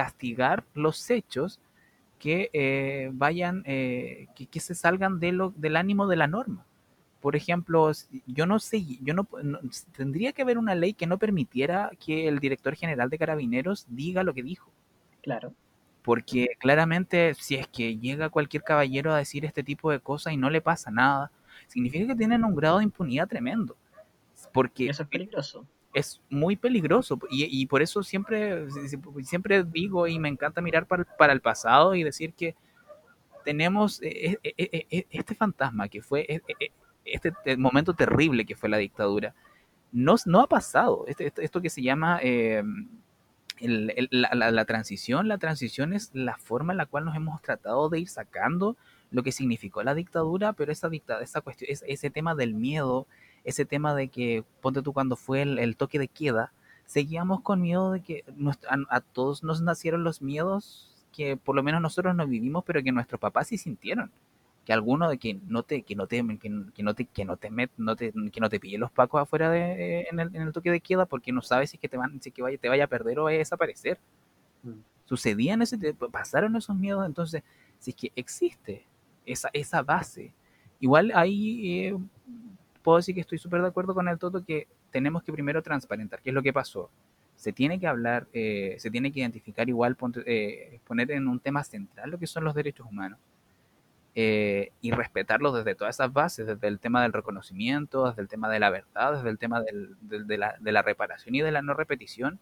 [SPEAKER 4] castigar los hechos que eh, vayan, eh, que, se salgan de lo, del ánimo de la norma. Por ejemplo, yo no sé, yo no, tendría que haber una ley que no permitiera que el director general de carabineros diga lo que dijo.
[SPEAKER 2] Claro.
[SPEAKER 4] Porque claramente si es que llega cualquier caballero a decir este tipo de cosas y no le pasa nada, significa que tienen un grado de impunidad tremendo. Porque
[SPEAKER 2] eso es peligroso
[SPEAKER 4] es muy peligroso y, por eso siempre, siempre digo y me encanta mirar para, el pasado y decir que tenemos e, e, e, este fantasma que fue este momento terrible que fue la dictadura. No, no ha pasado. Este, esto que se llama eh, la, transición, la transición es la forma en la cual nos hemos tratado de ir sacando lo que significó la dictadura, pero esa, dicta, esa cuestión, ese tema del miedo, ese tema de que, ponte tú cuando fue el, toque de queda, seguíamos con miedo de que a, todos nos nacieron los miedos que por lo menos nosotros no vivimos, pero que nuestros papás sí sintieron. Que alguno de que no te, que no te, que, no te, que no te met, no te, que no te pille los pacos afuera de, en, el, en el toque de queda porque no sabes si es que te van, si que vaya, te vaya a perder o a desaparecer. Mm. Sucedían ese, pasaron esos miedos, entonces, si es que existe esa, esa base, igual ahí eh, puedo decir que estoy súper de acuerdo con el Toto que tenemos que primero transparentar qué es lo que pasó. Se tiene que hablar, eh, se tiene que identificar igual, eh, poner en un tema central lo que son los derechos humanos eh, y respetarlos desde todas esas bases, desde el tema del reconocimiento, desde el tema de la verdad, desde el tema de, la, reparación y de la no repetición,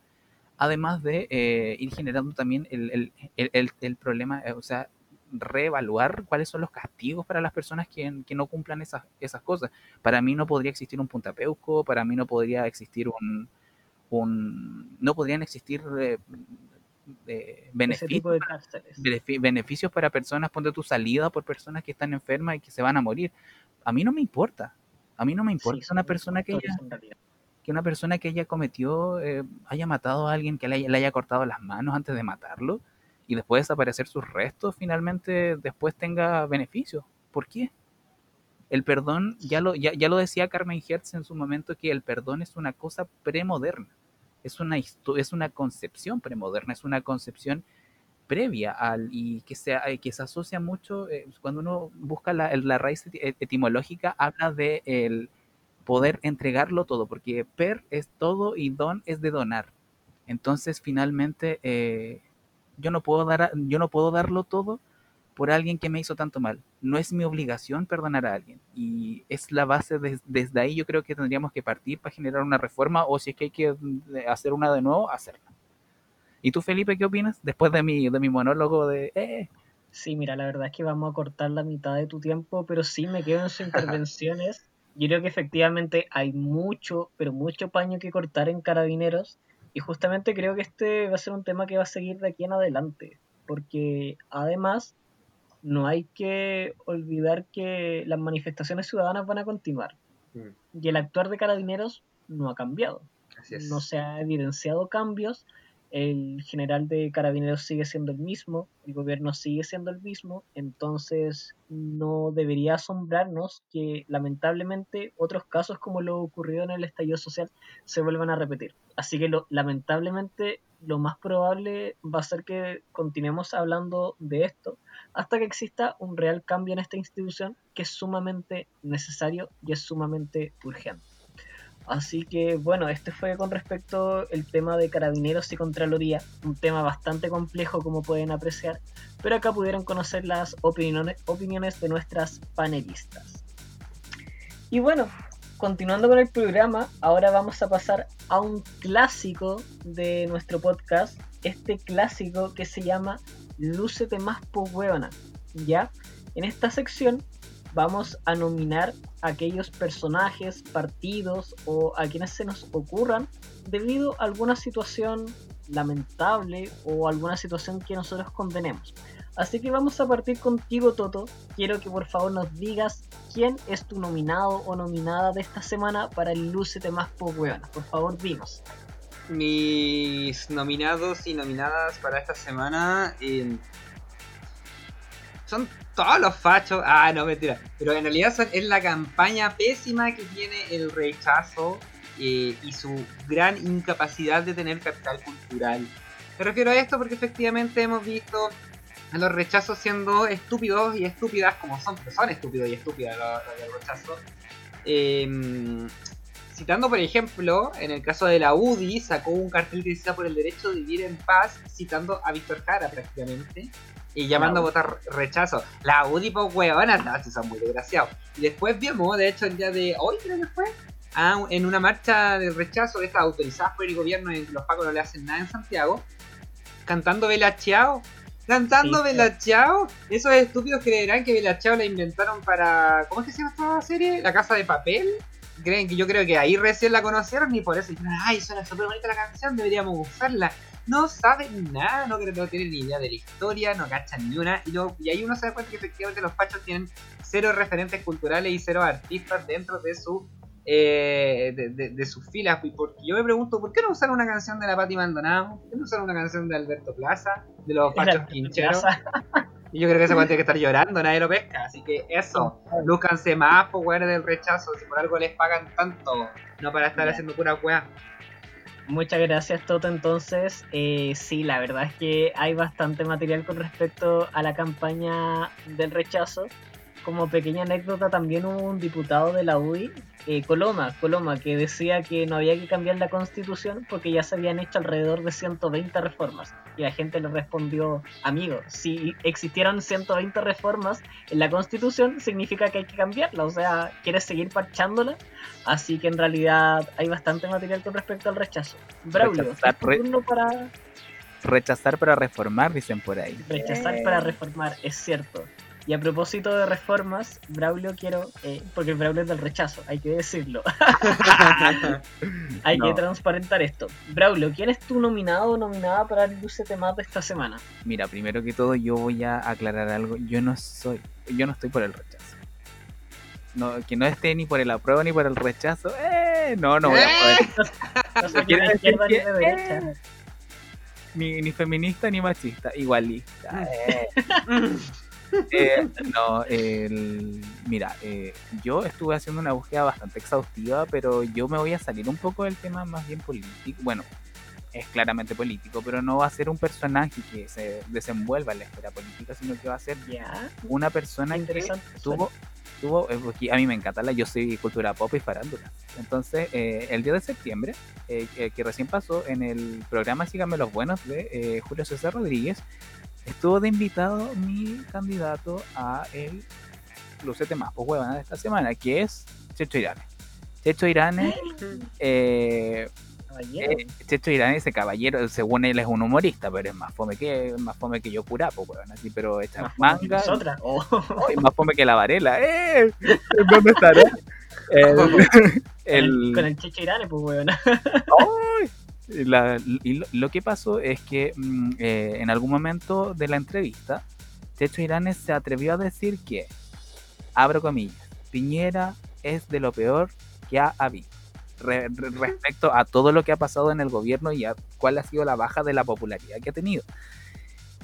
[SPEAKER 4] además de ir generando también el, el problema, o sea, reevaluar cuáles son los castigos para las personas que, que no cumplan esas, esas cosas. Para mí no podría existir un puntapeuco, para mí no podría existir un... un no podrían existir eh, eh, beneficios, beneficios para personas, ponte tu salida por personas que están enfermas y que se van a morir. A mí no me importa. A mí no me importa una persona que ella, que una persona que ella cometió eh, haya matado a alguien que le haya, le haya, cortado las manos antes de matarlo y después desaparecer sus restos, finalmente después tenga beneficios. ¿Por qué? El perdón, ya lo, ya, ya lo decía Carmen Hertz en su momento, que el perdón es una cosa premoderna es una, es una concepción premoderna, es una concepción previa al y que se, que se asocia mucho, eh, cuando uno busca la, la, raíz etimológica, habla de el poder entregarlo todo, porque per es todo y don es de donar. Entonces, finalmente, eh, yo, no puedo dar, yo no puedo darlo todo por alguien que me hizo tanto mal. No es mi obligación perdonar a alguien. Y es la base, desde ahí yo creo que tendríamos que partir para generar una reforma o si es que hay que eh, hacer una de nuevo, hacerla. ¿Y tú, Felipe, qué opinas después de mi, de mi monólogo de... Eh?
[SPEAKER 2] Sí, mira, la verdad es que vamos a cortar la mitad de tu tiempo, pero sí me quedo en sus intervenciones. Yo creo que efectivamente hay mucho, pero mucho paño que cortar en carabineros. Y justamente creo que este va a ser un tema que va a seguir de aquí en adelante. Porque además no hay que olvidar que las manifestaciones ciudadanas van a continuar. Mm. Y el actuar de carabineros no ha cambiado. No se ha evidenciado cambios el general de carabineros sigue siendo el mismo, el gobierno sigue siendo el mismo, entonces no debería asombrarnos que lamentablemente otros casos como lo ocurrido en el estallido social se vuelvan a repetir. Así que lo, lamentablemente lo más probable va a ser que continuemos hablando de esto hasta que exista un real cambio en esta institución que es sumamente necesario y es sumamente urgente. Así que bueno, este fue con respecto el tema de carabineros y contraloría, un tema bastante complejo como pueden apreciar, pero acá pudieron conocer las opiniones, de nuestras panelistas. Y bueno, continuando con el programa, ahora vamos a pasar a un clásico de nuestro podcast, este clásico que se llama Lúcete más po huevona, ¿ya? En esta sección vamos a nominar a aquellos personajes, partidos o a quienes se nos ocurran debido a alguna situación lamentable o alguna situación que nosotros condenemos. Así que vamos a partir contigo, Toto. Quiero que por favor nos digas quién es tu nominado o nominada de esta semana para el Lúcete Más Po Por favor, dinos.
[SPEAKER 3] Mis nominados y nominadas para esta semana eh, son todos los fachos. Ah, no, mentira. Pero en realidad es la campaña pésima que tiene el rechazo eh, y su gran incapacidad de tener capital cultural. Me refiero a esto porque efectivamente hemos visto a los rechazos siendo estúpidos y estúpidas como son, que son estúpidos y estúpidas los, los rechazos. Em, citando, por ejemplo, en el caso de la UDI, sacó un cartel que decía por el derecho de vivir en paz, citando a Víctor Jara prácticamente y llamando a votar rechazo. La UDI, pues, huevonas, no, si son muy desgraciados. Y después vimos, de hecho, el día de hoy, creo que fue, en una marcha de rechazo, esta autorizada por el gobierno y los pacos no le hacen nada en Santiago, cantando Bella Chao. Cantando Bella Chao. Esos estúpidos creerán que Bella Chao la inventaron para. ¿Cómo es que se llama esta serie? La Casa de Papel. Creen que yo creo que ahí recién la conocieron y por eso dijeron, ay, suena súper bonita la canción, deberíamos usarla no saben nada, no, no tienen ni idea de la historia, no cachan ni una. Y, y ahí uno se da cuenta que efectivamente los fachos tienen cero referentes culturales y cero artistas dentro de su eh, de, sus filas. Porque yo me pregunto, ¿por qué no usar una canción de la Patti Maldonado? ¿Por qué no usar una canción de Alberto Plaza? De los fachos quincheros. Y yo creo que ese tiene que estar llorando, nadie lo pesca. Así que eso, lúcanse más, pues, del rechazo. Si por algo les pagan tanto, no para estar haciendo pura weá.
[SPEAKER 2] Muchas gracias, Toto. Entonces, eh, sí, la verdad es que hay bastante material con respecto a la campaña del rechazo. Como pequeña anécdota, también hubo un diputado de la UDI, eh, Coloma, Coloma, que decía que no había que cambiar la constitución porque ya se habían hecho alrededor de 120 reformas. Y la gente le respondió, amigo, si existieron 120 reformas en la constitución, significa que hay que cambiarla. O sea, ¿quieres seguir parchándola? Así que en realidad hay bastante material con respecto al rechazo. Braulio, turno para
[SPEAKER 4] Rechazar para reformar, dicen por ahí.
[SPEAKER 2] Rechazar
[SPEAKER 4] Eh.
[SPEAKER 2] para reformar, es cierto. Y a propósito de reformas, Braulio quiero, eh, porque el Braulio es del rechazo, hay que decirlo. hay que transparentar esto. Braulio, ¿quién es tu nominado o nominada para el Lucete Más de esta semana?
[SPEAKER 4] Mira, primero que todo yo voy a aclarar algo. Yo no soy, yo no estoy por el rechazo. No, que no esté ni por el apruebo ni por el rechazo. ¡Eh! No, no voy a poder.
[SPEAKER 2] No soy ni
[SPEAKER 4] ¿Quiere
[SPEAKER 2] de
[SPEAKER 4] decir
[SPEAKER 2] izquierda ni de derecha.
[SPEAKER 4] Ni, ni feminista ni machista, igualista. Eh. Eh, no, el- mira, eh, yo estuve haciendo una búsqueda bastante exhaustiva, pero yo me voy a salir un poco del tema más bien político. Bueno, es claramente político, pero no va a ser un personaje que se desenvuelva en la esfera política, sino que va a ser una persona que tuvo, tuvo eh, a mí me encanta la, yo soy cultura pop y farándula. Entonces, eh, el día de septiembre, eh, que- que recién pasó en el programa Síganme los Buenos de eh, Julio César Rodríguez, estuvo de invitado mi candidato a el Lucete Más pues huevona de esta semana, que es Checho Irane. Checho Irane, eh,
[SPEAKER 2] Caballero.
[SPEAKER 4] eh, Checho Irán, ese caballero, según él es un humorista, pero es más fome que más fome que yo curapo, weón, así, pero echa
[SPEAKER 2] Más que
[SPEAKER 4] manga.
[SPEAKER 2] Oh.
[SPEAKER 4] Ay, más fome que la Varela, ¡eh! ¿Dónde estará? El, el-
[SPEAKER 2] Con el Checho Irane, pues weón.
[SPEAKER 4] ¡Ay! La- y lo, que pasó es que mm, eh, en algún momento de la entrevista, Checho Iranes se atrevió a decir que, abro comillas, Piñera es de lo peor que ha habido. Re- re- respecto a todo lo que ha pasado en el gobierno y a cuál ha sido la baja de la popularidad que ha tenido.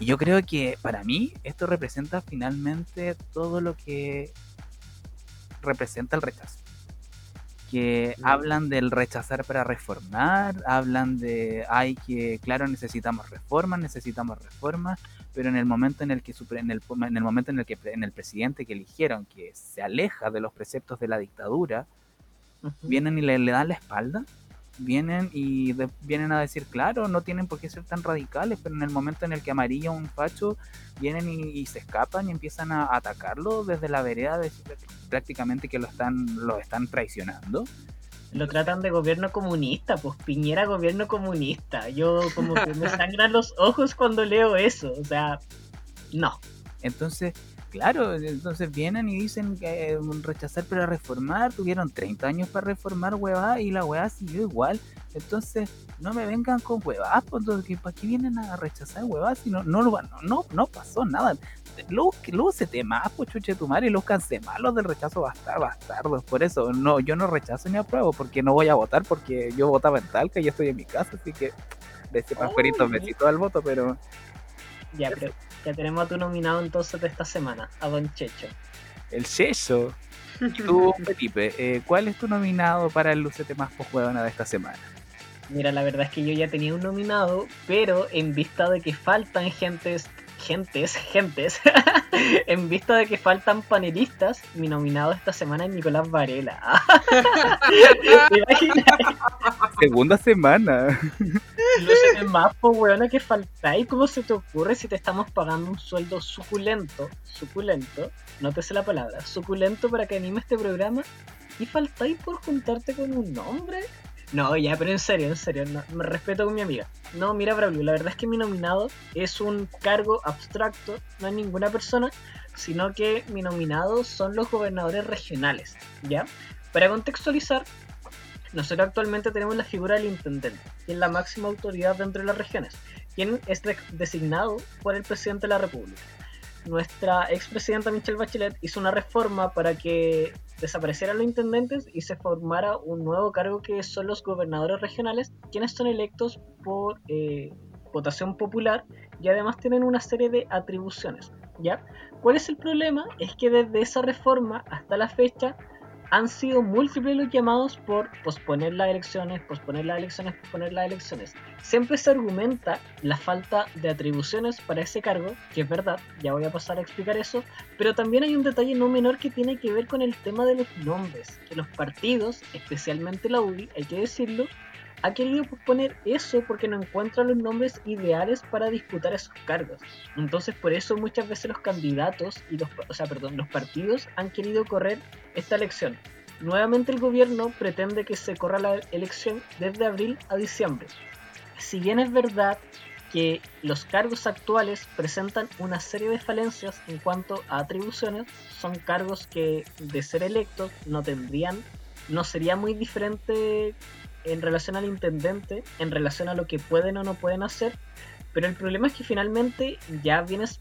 [SPEAKER 4] Y yo creo que para mí esto representa finalmente todo lo que representa el rechazo. Que hablan del rechazar para reformar, hablan de, hay que, claro, necesitamos reformas, necesitamos reformas, pero en el momento en el que en el, en el momento en el que en el presidente que eligieron que se aleja de los preceptos de la dictadura, vienen y le, le dan la espalda, vienen y de- vienen a decir, claro, no tienen por qué ser tan radicales, pero en el momento en el que amarilla un facho, vienen y, y se escapan y empiezan a atacarlo desde la vereda, de, prácticamente que lo están, lo están traicionando.
[SPEAKER 2] Lo tratan de gobierno comunista, pues Piñera gobierno comunista. Yo como que me sangran los ojos cuando leo eso. O sea, no.
[SPEAKER 4] Entonces, claro, entonces vienen y dicen que eh, rechazar para reformar, tuvieron 30 años para reformar huevá y la huevá siguió igual. Entonces, no me vengan con huevás, pues, que ¿para qué vienen a rechazar huevás si no, no, lo van- no, no, no pasó nada? Luego, luego se te más, pues chuche tu madre, y los del rechazo bastar, bastardos. Por eso, no, yo no rechazo ni apruebo, porque no voy a votar, porque yo votaba en Talca y estoy en mi casa, así que de ese pascuerito
[SPEAKER 2] Ay,
[SPEAKER 4] besito al voto, pero
[SPEAKER 2] Ya, pero ya tenemos a tu nominado entonces de esta semana, a Don Checho.
[SPEAKER 4] El Checho. Tú, Felipe, eh, ¿cuál es tu nominado para el Lucete más posjuegona de esta semana?
[SPEAKER 2] Mira, la verdad es que yo ya tenía un nominado, pero en vista de que faltan gentes, gentes, gentes, en vista de que faltan panelistas, mi nominado esta semana es Nicolás Varela. ¿Te imaginas?
[SPEAKER 4] Segunda semana.
[SPEAKER 2] Lúcete más, po, weona, que faltáis. ¿Cómo se te ocurre si te estamos pagando un sueldo suculento, suculento, nótese la palabra, suculento para que anime este programa y faltáis por juntarte con un hombre? No, ya, pero en serio, en serio, no, me respeto con mi amiga. No, mira, Braulio, la verdad es que mi nominado es un cargo abstracto, no es ninguna persona, sino que mi nominado son los gobernadores regionales, ¿ya? Para contextualizar, nosotros actualmente tenemos la figura del intendente, que es la máxima autoridad dentro de las regiones, quien es de- designado por el presidente de la República. Nuestra expresidenta Michelle Bachelet hizo una reforma para que desaparecieran los intendentes y se formara un nuevo cargo que son los gobernadores regionales, quienes son electos por eh, votación popular y además tienen una serie de atribuciones. ¿ya? ¿Cuál es el problema? Es que desde esa reforma hasta la fecha han sido múltiples los llamados por posponer las elecciones, posponer las elecciones, posponer las elecciones. Siempre se argumenta la falta de atribuciones para ese cargo, que es verdad, ya voy a pasar a explicar eso, pero también hay un detalle no menor que tiene que ver con el tema de los nombres, que los partidos, especialmente la UDI, hay que decirlo, ha querido posponer eso porque no encuentra los nombres ideales para disputar esos cargos. Entonces por eso muchas veces los candidatos y los, o sea, perdón, los partidos han querido correr esta elección. Nuevamente el gobierno pretende que se corra la elección desde abril a diciembre. Si bien es verdad que los cargos actuales presentan una serie de falencias en cuanto a atribuciones. Son cargos que de ser electos no tendrían, no sería muy diferente en relación al intendente, en relación a lo que pueden o no pueden hacer. Pero el problema es que finalmente ya vienes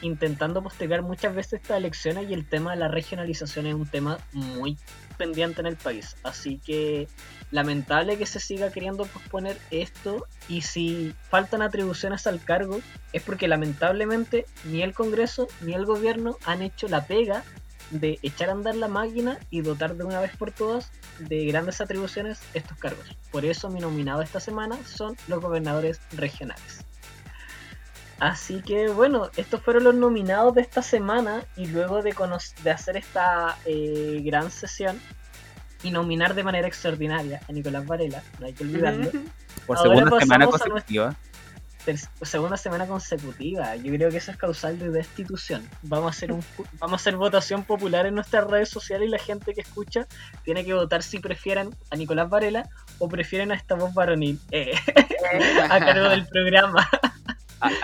[SPEAKER 2] intentando postergar muchas veces estas elecciones y el tema de la regionalización es un tema muy pendiente en el país. Así que lamentable que se siga queriendo posponer esto y si faltan atribuciones al cargo es porque lamentablemente ni el Congreso ni el gobierno han hecho la pega de echar a andar la máquina y dotar de una vez por todas de grandes atribuciones estos cargos. Por eso mi nominado esta semana son los gobernadores regionales. Así que bueno, estos fueron los nominados de esta semana y luego de, de hacer esta eh, gran sesión y nominar de manera extraordinaria a Nicolás Varela, no hay que olvidarlo.
[SPEAKER 4] Por segunda semana consecutiva.
[SPEAKER 2] Segunda semana consecutiva. Yo creo que eso es causal de destitución. Vamos a hacer un vamos a hacer votación popular en nuestras redes sociales y la gente que escucha tiene que votar si prefieren a Nicolás Varela o prefieren a esta voz varonil eh, a cargo del programa.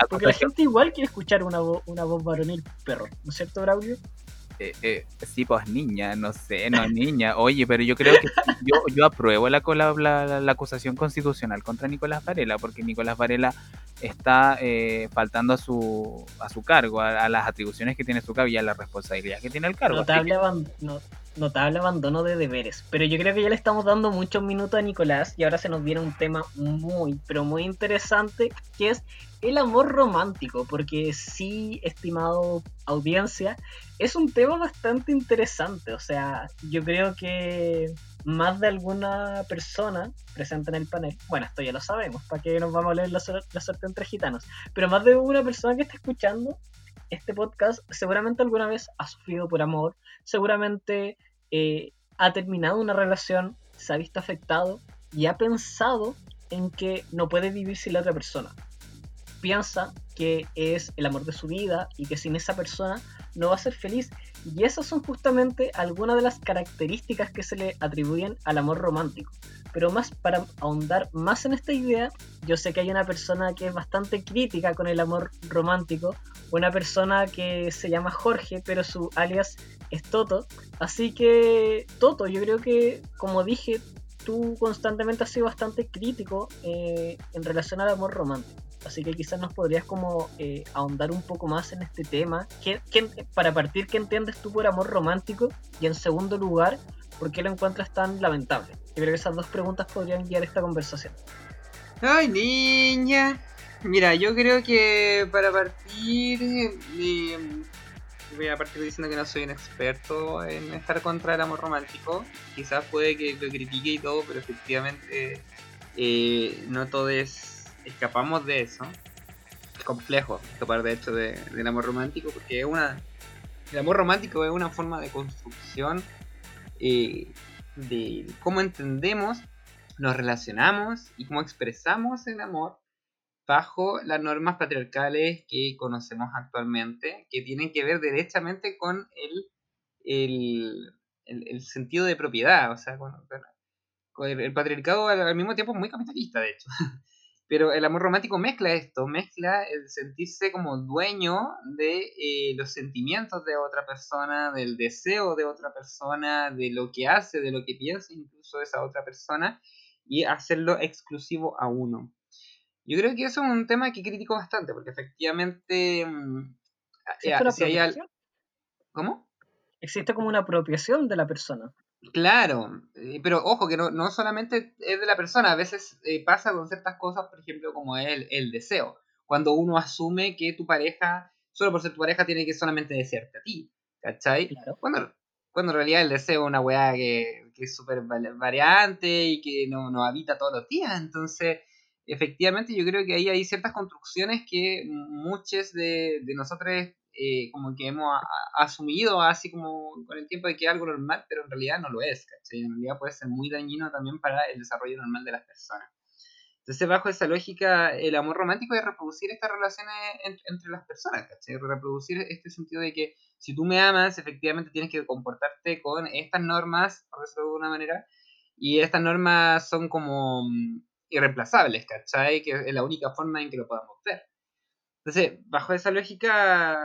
[SPEAKER 2] Porque la gente igual quiere escuchar una, una voz varonil perro, ¿no es cierto, Braulio?
[SPEAKER 4] Eh, eh, sí, pues niña, no sé, no niña. Oye, pero yo creo que yo, yo apruebo la, la, la, acusación constitucional contra Nicolás Varela, porque Nicolás Varela está eh, faltando a su, a su cargo, a, las atribuciones que tiene su cargo y a la responsabilidad que tiene el cargo.
[SPEAKER 2] Notable, notable abandono de deberes. Pero yo creo que ya le estamos dando muchos minutos a Nicolás y ahora se nos viene un tema muy, pero muy interesante, que es el amor romántico, porque sí, estimado audiencia, es un tema bastante interesante. O sea, yo creo que más de alguna persona presente en el panel, bueno, esto ya lo sabemos, para que nos vamos a leer la, la suerte entre gitanos, pero más de una persona que está escuchando este podcast seguramente alguna vez ha sufrido por amor, seguramente eh, ha terminado una relación, se ha visto afectado y ha pensado en que no puede vivir sin la otra persona piensa que es el amor de su vida y que sin esa persona no va a ser feliz. Y esas son justamente algunas de las características que se le atribuyen al amor romántico. Pero más para ahondar más en esta idea, yo sé que hay una persona que es bastante crítica con el amor romántico, una persona que se llama Jorge, pero su alias es Toto. Así que, Toto, yo creo que, como dije, tú constantemente has sido bastante crítico eh, en relación al amor romántico. Así que quizás nos podrías como eh, ahondar un poco más en este tema. ¿Qué, para partir, ¿qué entiendes tú por amor romántico? Y en segundo lugar, ¿por qué lo encuentras tan lamentable? Yo creo que esas dos preguntas podrían guiar esta conversación.
[SPEAKER 3] Ay, niña. Mira, yo creo que para partir, eh, voy a partir diciendo que no soy un experto en estar contra el amor romántico. Quizás puede que lo critique y todo, pero efectivamente eh, no todo es escapamos de eso. Es complejo escapar de hecho de, del amor romántico porque es una... El amor romántico es una forma de construcción eh, de cómo entendemos, nos relacionamos y cómo expresamos el amor bajo las normas patriarcales que conocemos actualmente, que tienen que ver derechamente con el, el, sentido de propiedad, o sea, con, el, patriarcado al, mismo tiempo es muy capitalista, de hecho. Pero el amor romántico mezcla esto, mezcla el sentirse como dueño de eh, los sentimientos de otra persona, del deseo de otra persona, de lo que hace, de lo que piensa incluso esa otra persona, y hacerlo exclusivo a uno. Yo creo que eso es un tema que critico bastante, porque efectivamente... Mm,
[SPEAKER 2] eh,
[SPEAKER 3] ¿Cómo?
[SPEAKER 2] Existe como una apropiación de la persona.
[SPEAKER 3] Claro, eh, pero ojo que no, no, solamente es de la persona, a veces eh, pasa con ciertas cosas, por ejemplo, como el, el deseo. Cuando uno asume que tu pareja, solo por ser tu pareja, tiene que solamente desearte a ti, ¿cachai? Cuando, cuando en realidad el deseo es una weá que, que es súper variante y que no, no habita todos los días, entonces efectivamente yo creo que ahí hay ciertas construcciones que muchos de, de nosotros eh, como que hemos asumido así como con el tiempo de que es algo normal, pero en realidad no lo es, ¿cachai? En realidad puede ser muy dañino también para el desarrollo normal de las personas. Entonces, bajo esa lógica, el amor romántico es reproducir estas relaciones entre las personas, ¿cachai? Reproducir este sentido de que si tú me amas, efectivamente tienes que comportarte con estas normas, por decirlo de alguna manera, y estas normas son como irreemplazables, ¿cachai? Que es la única forma en que lo podamos ver. Entonces, bajo esa lógica,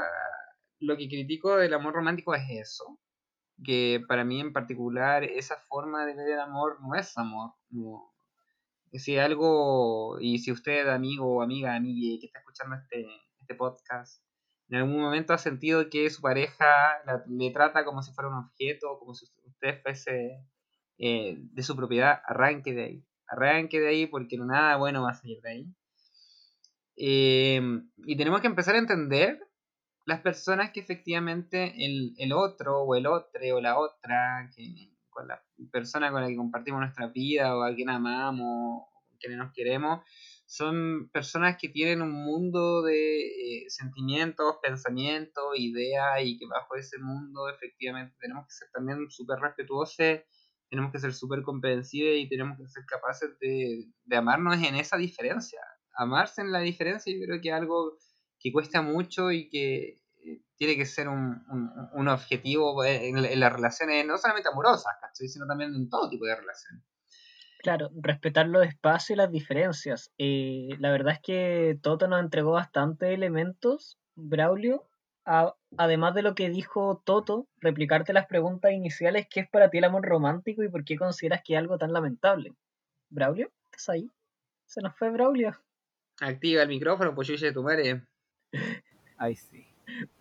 [SPEAKER 3] lo que critico del amor romántico es eso, que para mí en particular esa forma de ver el amor no es amor. No. Si algo, y si usted, amigo o amiga, amiga que está escuchando este, este podcast, en algún momento ha sentido que su pareja le trata como si fuera un objeto, como si usted fuese eh, de su propiedad, arranque de ahí. Arranque de ahí porque nada bueno va a salir de ahí. Eh, y tenemos que empezar a entender las personas que efectivamente el, el otro o el otro o la otra, que, con la persona con la que compartimos nuestra vida o a quien amamos o con quienes nos queremos, son personas que tienen un mundo de eh, sentimientos, pensamientos, ideas y que bajo ese mundo efectivamente tenemos que ser también súper respetuosos, tenemos que ser súper comprensivos y tenemos que ser capaces de, de amarnos en esa diferencia. Amarse en la diferencia yo creo que es algo que cuesta mucho y que eh, tiene que ser un, un, objetivo en, las relaciones, no solamente amorosas, sino también en todo tipo de relaciones.
[SPEAKER 2] Claro, respetar los espacios y las diferencias. Eh, la verdad es que Toto nos entregó bastantes elementos, Braulio, además de lo que dijo Toto, replicarte las preguntas iniciales, ¿qué es para ti el amor romántico y por qué consideras que es algo tan lamentable? Braulio, ¿estás ahí? Se nos fue Braulio.
[SPEAKER 3] Activa el micrófono, pues yo tu madre.
[SPEAKER 4] Ay, sí.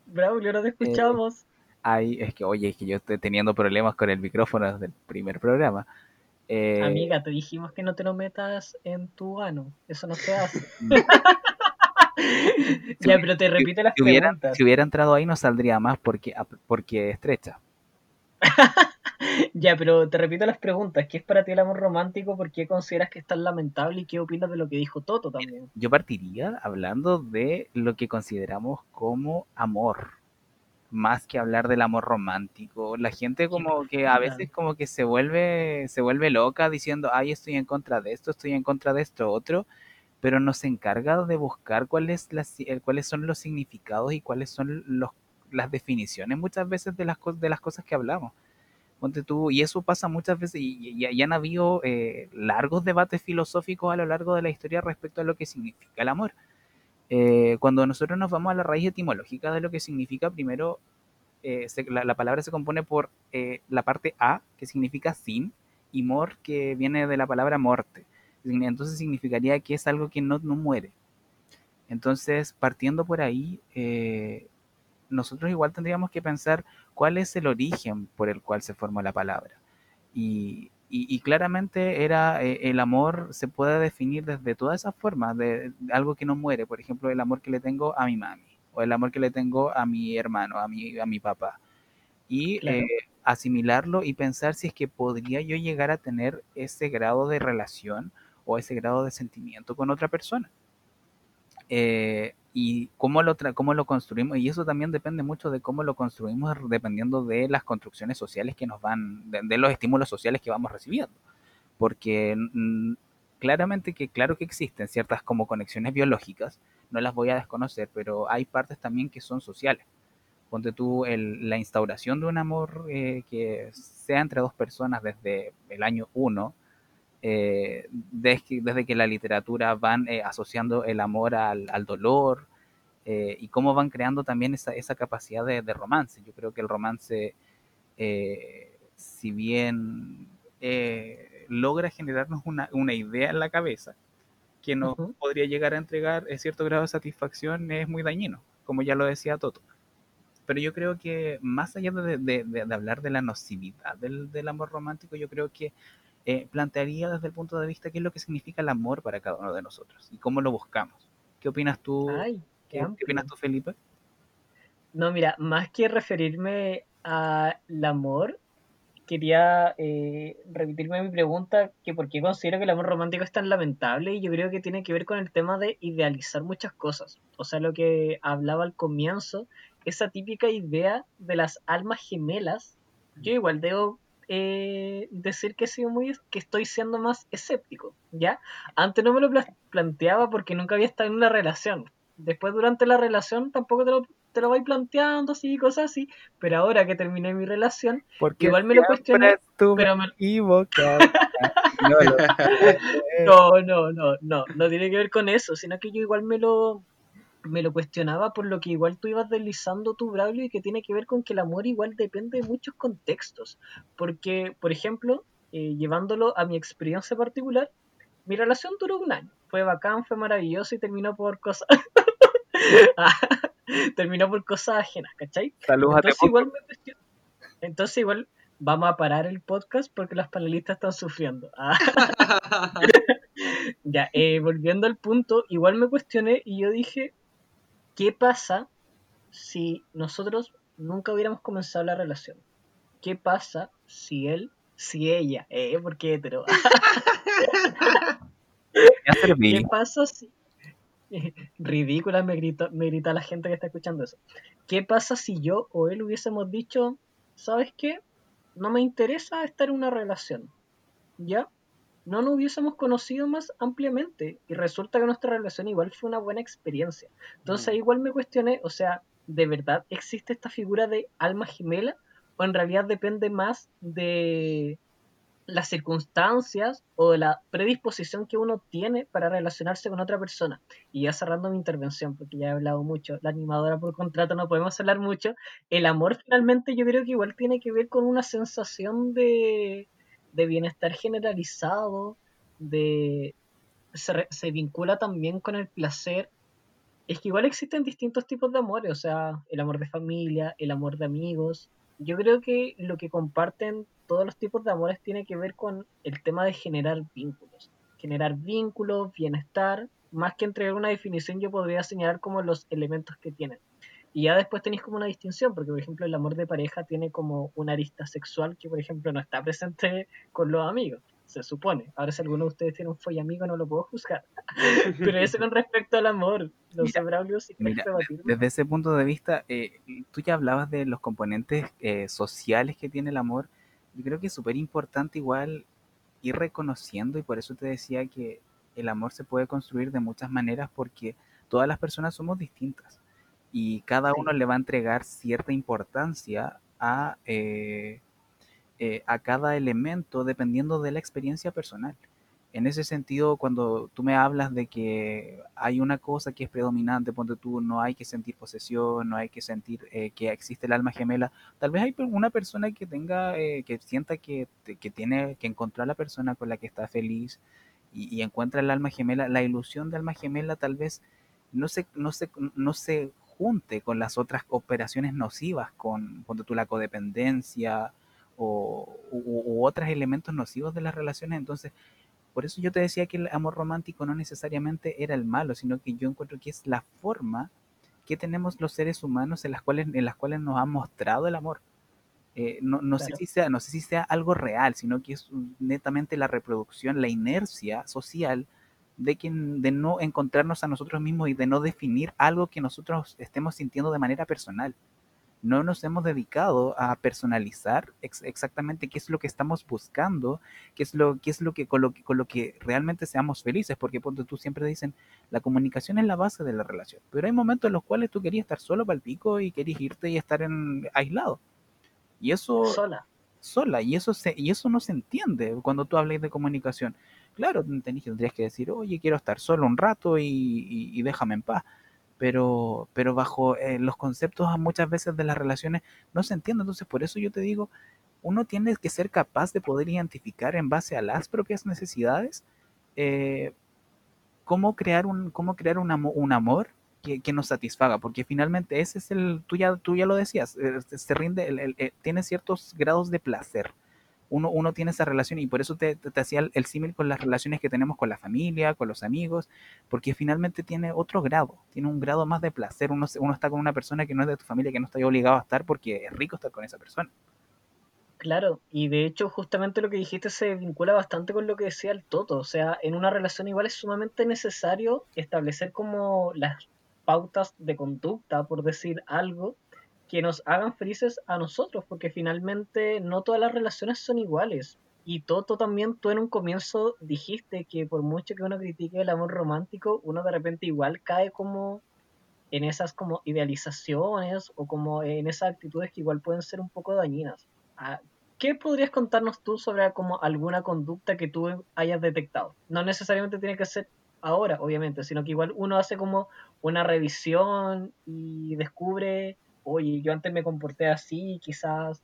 [SPEAKER 2] Braulio, no te escuchamos. Eh,
[SPEAKER 4] ay, es que, oye, es que yo estoy teniendo problemas con el micrófono desde el primer programa.
[SPEAKER 2] Eh, Amiga, te dijimos que no te lo metas en tu ano. Eso no se hace. ya, pero te repite las
[SPEAKER 4] si
[SPEAKER 2] preguntas.
[SPEAKER 4] si hubiera entrado ahí no saldría más porque, porque estrecha.
[SPEAKER 2] ya, pero te repito las preguntas. ¿Qué es para ti el amor romántico? ¿Por qué consideras que es tan lamentable? ¿Y qué opinas de lo que dijo Toto también?
[SPEAKER 4] Yo partiría hablando de lo que consideramos como amor. Más que hablar del amor romántico. La gente como que a veces como que se vuelve, se vuelve loca diciendo, ay, estoy en contra de esto, estoy en contra de esto otro pero nos encarga de buscar cuáles, eh, cuáles son los significados y cuáles son los, las definiciones muchas veces de las, de las cosas que hablamos y eso pasa muchas veces, y, ya han habido eh, largos debates filosóficos a lo largo de la historia respecto a lo que significa el amor. Eh, cuando nosotros nos vamos a la raíz etimológica de lo que significa, primero eh, la, palabra se compone por la parte A, que significa sin, y mor, que viene de la palabra morte. Entonces significaría que es algo que no muere. Entonces, partiendo por ahí, nosotros igual tendríamos que pensar cuál es el origen por el cual se formó la palabra. Y, claramente era eh, el amor se puede definir desde todas esas formas, de, algo que no muere, por ejemplo, el amor que le tengo a mi mami, o el amor que le tengo a mi hermano, a mi, a mi papá. Y eh, asimilarlo y pensar si es que podría yo llegar a tener ese grado de relación o ese grado de sentimiento con otra persona. Eh, y cómo lo, cómo lo construimos, y eso también depende mucho de cómo lo construimos dependiendo de las construcciones sociales que nos van, de, los estímulos sociales que vamos recibiendo. Porque claramente que claro que existen ciertas como conexiones biológicas, no las voy a desconocer, pero hay partes también que son sociales. Ponte tú el, la instauración de un amor eh, que sea entre dos personas desde el año 1, eh, desde, que la literatura van eh, asociando el amor al, dolor eh, y cómo van creando también esa, esa capacidad de, romance. Yo creo que el romance, si bien logra generarnos una, una, idea en la cabeza que nos podría llegar a entregar cierto grado de satisfacción, es muy dañino, como ya lo decía Toto. Pero yo creo que más allá de, de, hablar de la nocividad del, del amor romántico, yo creo que eh, plantearía desde el punto de vista qué es lo que significa el amor para cada uno de nosotros y cómo lo buscamos. ¿Qué opinas tú? qué, opinas tú, Felipe?
[SPEAKER 2] No, mira, más que referirme al amor, quería eh, repetirme mi pregunta, que por qué considero que el amor romántico es tan lamentable y yo creo que tiene que ver con el tema de idealizar muchas cosas. O sea, lo que hablaba al comienzo, esa típica idea de las almas gemelas, yo igual debo eh, decir que, sido muy, que estoy siendo más escéptico, ¿ya? Antes no me lo planteaba porque nunca había estado en una relación. Después, durante la relación, tampoco te lo, te lo voy planteando, así, cosas así. Pero ahora que terminé mi relación,
[SPEAKER 4] porque igual me lo cuestioné. Pero me...
[SPEAKER 2] No, no, no, no, no tiene que ver con eso, sino que yo igual me lo, me lo cuestionaba por lo que igual tú ibas deslizando tu Braulio y que tiene que ver con que el amor igual depende de muchos contextos. Porque, por ejemplo, eh, llevándolo a mi experiencia particular, mi relación duró un año. Fue bacán, fue maravilloso y terminó por cosas. Ah, terminó por cosas ajenas, ¿cachai?
[SPEAKER 4] Saludos
[SPEAKER 2] Entonces igual, me Entonces igual vamos a parar el podcast porque los panelistas están sufriendo. Ah. ya, eh, volviendo al punto, igual me cuestioné y yo dije, ¿qué pasa si nosotros nunca hubiéramos comenzado la relación? ¿Qué pasa si él, si ella, eh, porque hetero? ¿Qué pasa si... Ridícula me grita, me grita la gente que está escuchando eso. ¿Qué pasa si yo o él hubiésemos dicho, ¿sabes qué? No me interesa estar en una relación. ¿Ya? No nos hubiésemos conocido más ampliamente. Y resulta que nuestra relación igual fue una buena experiencia. Entonces mm. igual me cuestioné, o sea, ¿de verdad existe esta figura de alma gemela? ¿O en realidad depende más de, las circunstancias o de la predisposición que uno tiene para relacionarse con otra persona. Y ya cerrando mi intervención, porque ya he hablado mucho, la animadora por contrato no podemos hablar mucho, el amor finalmente yo creo que igual tiene que ver con una sensación de, de bienestar generalizado, de se, se vincula también con el placer. Es que igual existen distintos tipos de amores, o sea, el amor de familia, el amor de amigos. Yo creo que lo que comparten todos los tipos de amores tiene que ver con el tema de generar vínculos. Generar vínculos, bienestar, más que entregar una definición yo podría señalar como los elementos que tienen. Y ya después tenéis como una distinción, porque por ejemplo el amor de pareja tiene como una arista sexual que por ejemplo no está presente con los amigos, se supone. Ahora si alguno de ustedes tiene un folla amigo no lo puedo juzgar. Pero eso con respecto al amor, no sé, Braulio, si
[SPEAKER 4] Desde ese punto de vista, eh, tú ya hablabas de los componentes eh, sociales que tiene el amor yo creo que es súper importante igual ir reconociendo y por eso te decía que el amor se puede construir de muchas maneras porque todas las personas somos distintas y cada uno le va a entregar cierta importancia a, eh, eh, a cada elemento dependiendo de la experiencia personal. En ese sentido, cuando tú me hablas de que hay una cosa que es predominante, ponte tú, no hay que sentir posesión, no hay que sentir eh, que existe el alma gemela, tal vez hay una persona que tenga, eh, que sienta que, que, tiene que encontrar a la persona con la que está feliz y, encuentra el alma gemela, la ilusión de alma gemela tal vez no se, no se, no se junte con las otras operaciones nocivas, con, ponte tú, la codependencia o u otros elementos nocivos de las relaciones, entonces por eso yo te decía que el amor romántico no necesariamente era el malo, sino que yo encuentro que es la forma que tenemos los seres humanos en las cuales, en las cuales nos ha mostrado el amor. Eh, no, sé si sea, no sé si sea algo real, sino que es netamente la reproducción, la inercia social de, que, de no encontrarnos a nosotros mismos y de no definir algo que nosotros estemos sintiendo de manera personal no nos hemos dedicado a personalizar exactamente qué es lo que estamos buscando, qué es lo, qué es lo que con, lo, con lo que realmente seamos felices, porque tú siempre dicen, la comunicación es la base de la relación, pero hay momentos en los cuales tú querías estar solo para el pico y querías irte y estar en, aislado. Y eso...
[SPEAKER 2] Sola.
[SPEAKER 4] Sola, y eso, se, y eso no se entiende cuando tú hablas de comunicación. Claro, tendrías que decir, oye, quiero estar solo un rato y déjame en paz pero, pero bajo eh, los conceptos muchas veces de las relaciones no se entiende. Entonces, por eso yo te digo, uno tiene que ser capaz de poder identificar en base a las propias necesidades eh, cómo crear un, cómo crear un, un amor que, que, nos satisfaga, porque finalmente ese es el, tú ya, tú ya lo decías, eh, se rinde, el, tiene ciertos grados de placer uno, uno tiene esa relación y por eso te, te, hacía el, símil con las relaciones que tenemos con la familia, con los amigos, porque finalmente tiene otro grado, tiene un grado más de placer. Uno, uno está con una persona que no es de tu familia, que no está obligado a estar porque es rico estar con esa persona.
[SPEAKER 2] Claro, y de hecho justamente lo que dijiste se vincula bastante con lo que decía el Toto, o sea, en una relación igual es sumamente necesario establecer como las pautas de conducta, por decir algo, que nos hagan felices a nosotros, porque finalmente no todas las relaciones son iguales. Y Toto también, tú en un comienzo dijiste que por mucho que uno critique el amor romántico, uno de repente igual cae como en esas como idealizaciones o como en esas actitudes que igual pueden ser un poco dañinas. Ah, ¿qué podrías contarnos tú sobre como alguna conducta que tú hayas detectado? No necesariamente tiene que ser ahora, obviamente, sino que igual uno hace como una revisión y descubre, oye, yo antes me comporté así, quizás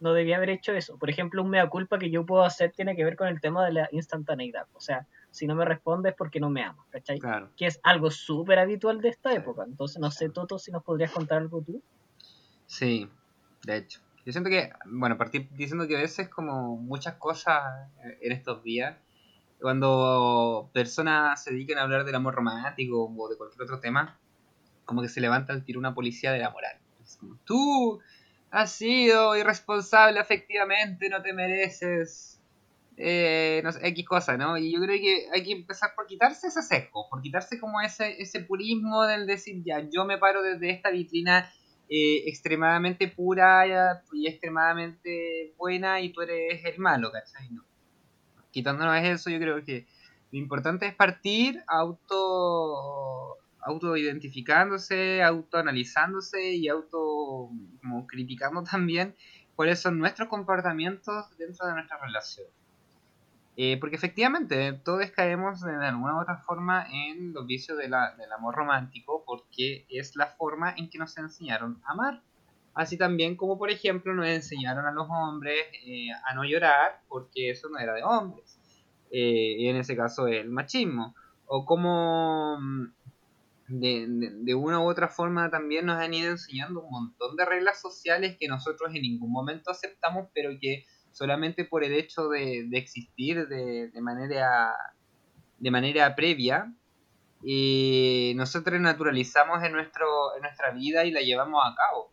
[SPEAKER 2] no debía haber hecho eso. Por ejemplo, un mea culpa que yo puedo hacer tiene que ver con el tema de la instantaneidad. O sea, si no me respondes es porque no me amas, ¿cachai?
[SPEAKER 3] Claro.
[SPEAKER 2] Que es algo súper habitual de esta época. Entonces, no sé, Toto, si nos podrías contar algo tú.
[SPEAKER 3] Sí, de hecho. Yo siento que, bueno, partir diciendo que a veces como muchas cosas en estos días, cuando personas se dedican a hablar del amor romántico o de cualquier otro tema, como que se levanta al tiro una policía de la moral. Tú has sido irresponsable afectivamente, no te mereces eh, no sé, X cosa, ¿no? Y yo creo que hay que empezar por quitarse ese sesgo, por quitarse como ese, ese purismo del decir, ya, yo me paro desde esta vitrina eh, extremadamente pura y extremadamente buena y tú eres el malo, ¿cachai? No. Quitándonos eso, yo creo que lo importante es partir auto autoidentificándose, autoanalizándose y auto como criticando también cuáles son nuestros comportamientos dentro de nuestra relación. Eh, porque efectivamente todos caemos de alguna u otra forma en los vicios del amor romántico porque es la forma en que nos enseñaron a amar. Así también como por ejemplo nos enseñaron a los hombres eh, a no llorar porque eso no era de hombres. Eh, y en ese caso el machismo. O como mm, de, de, una u otra forma también nos han ido enseñando un montón de reglas sociales que nosotros en ningún momento aceptamos pero que solamente por el hecho de, de existir de, manera, de manera previa, y nosotros naturalizamos en, nuestro, en nuestra vida y la llevamos a cabo.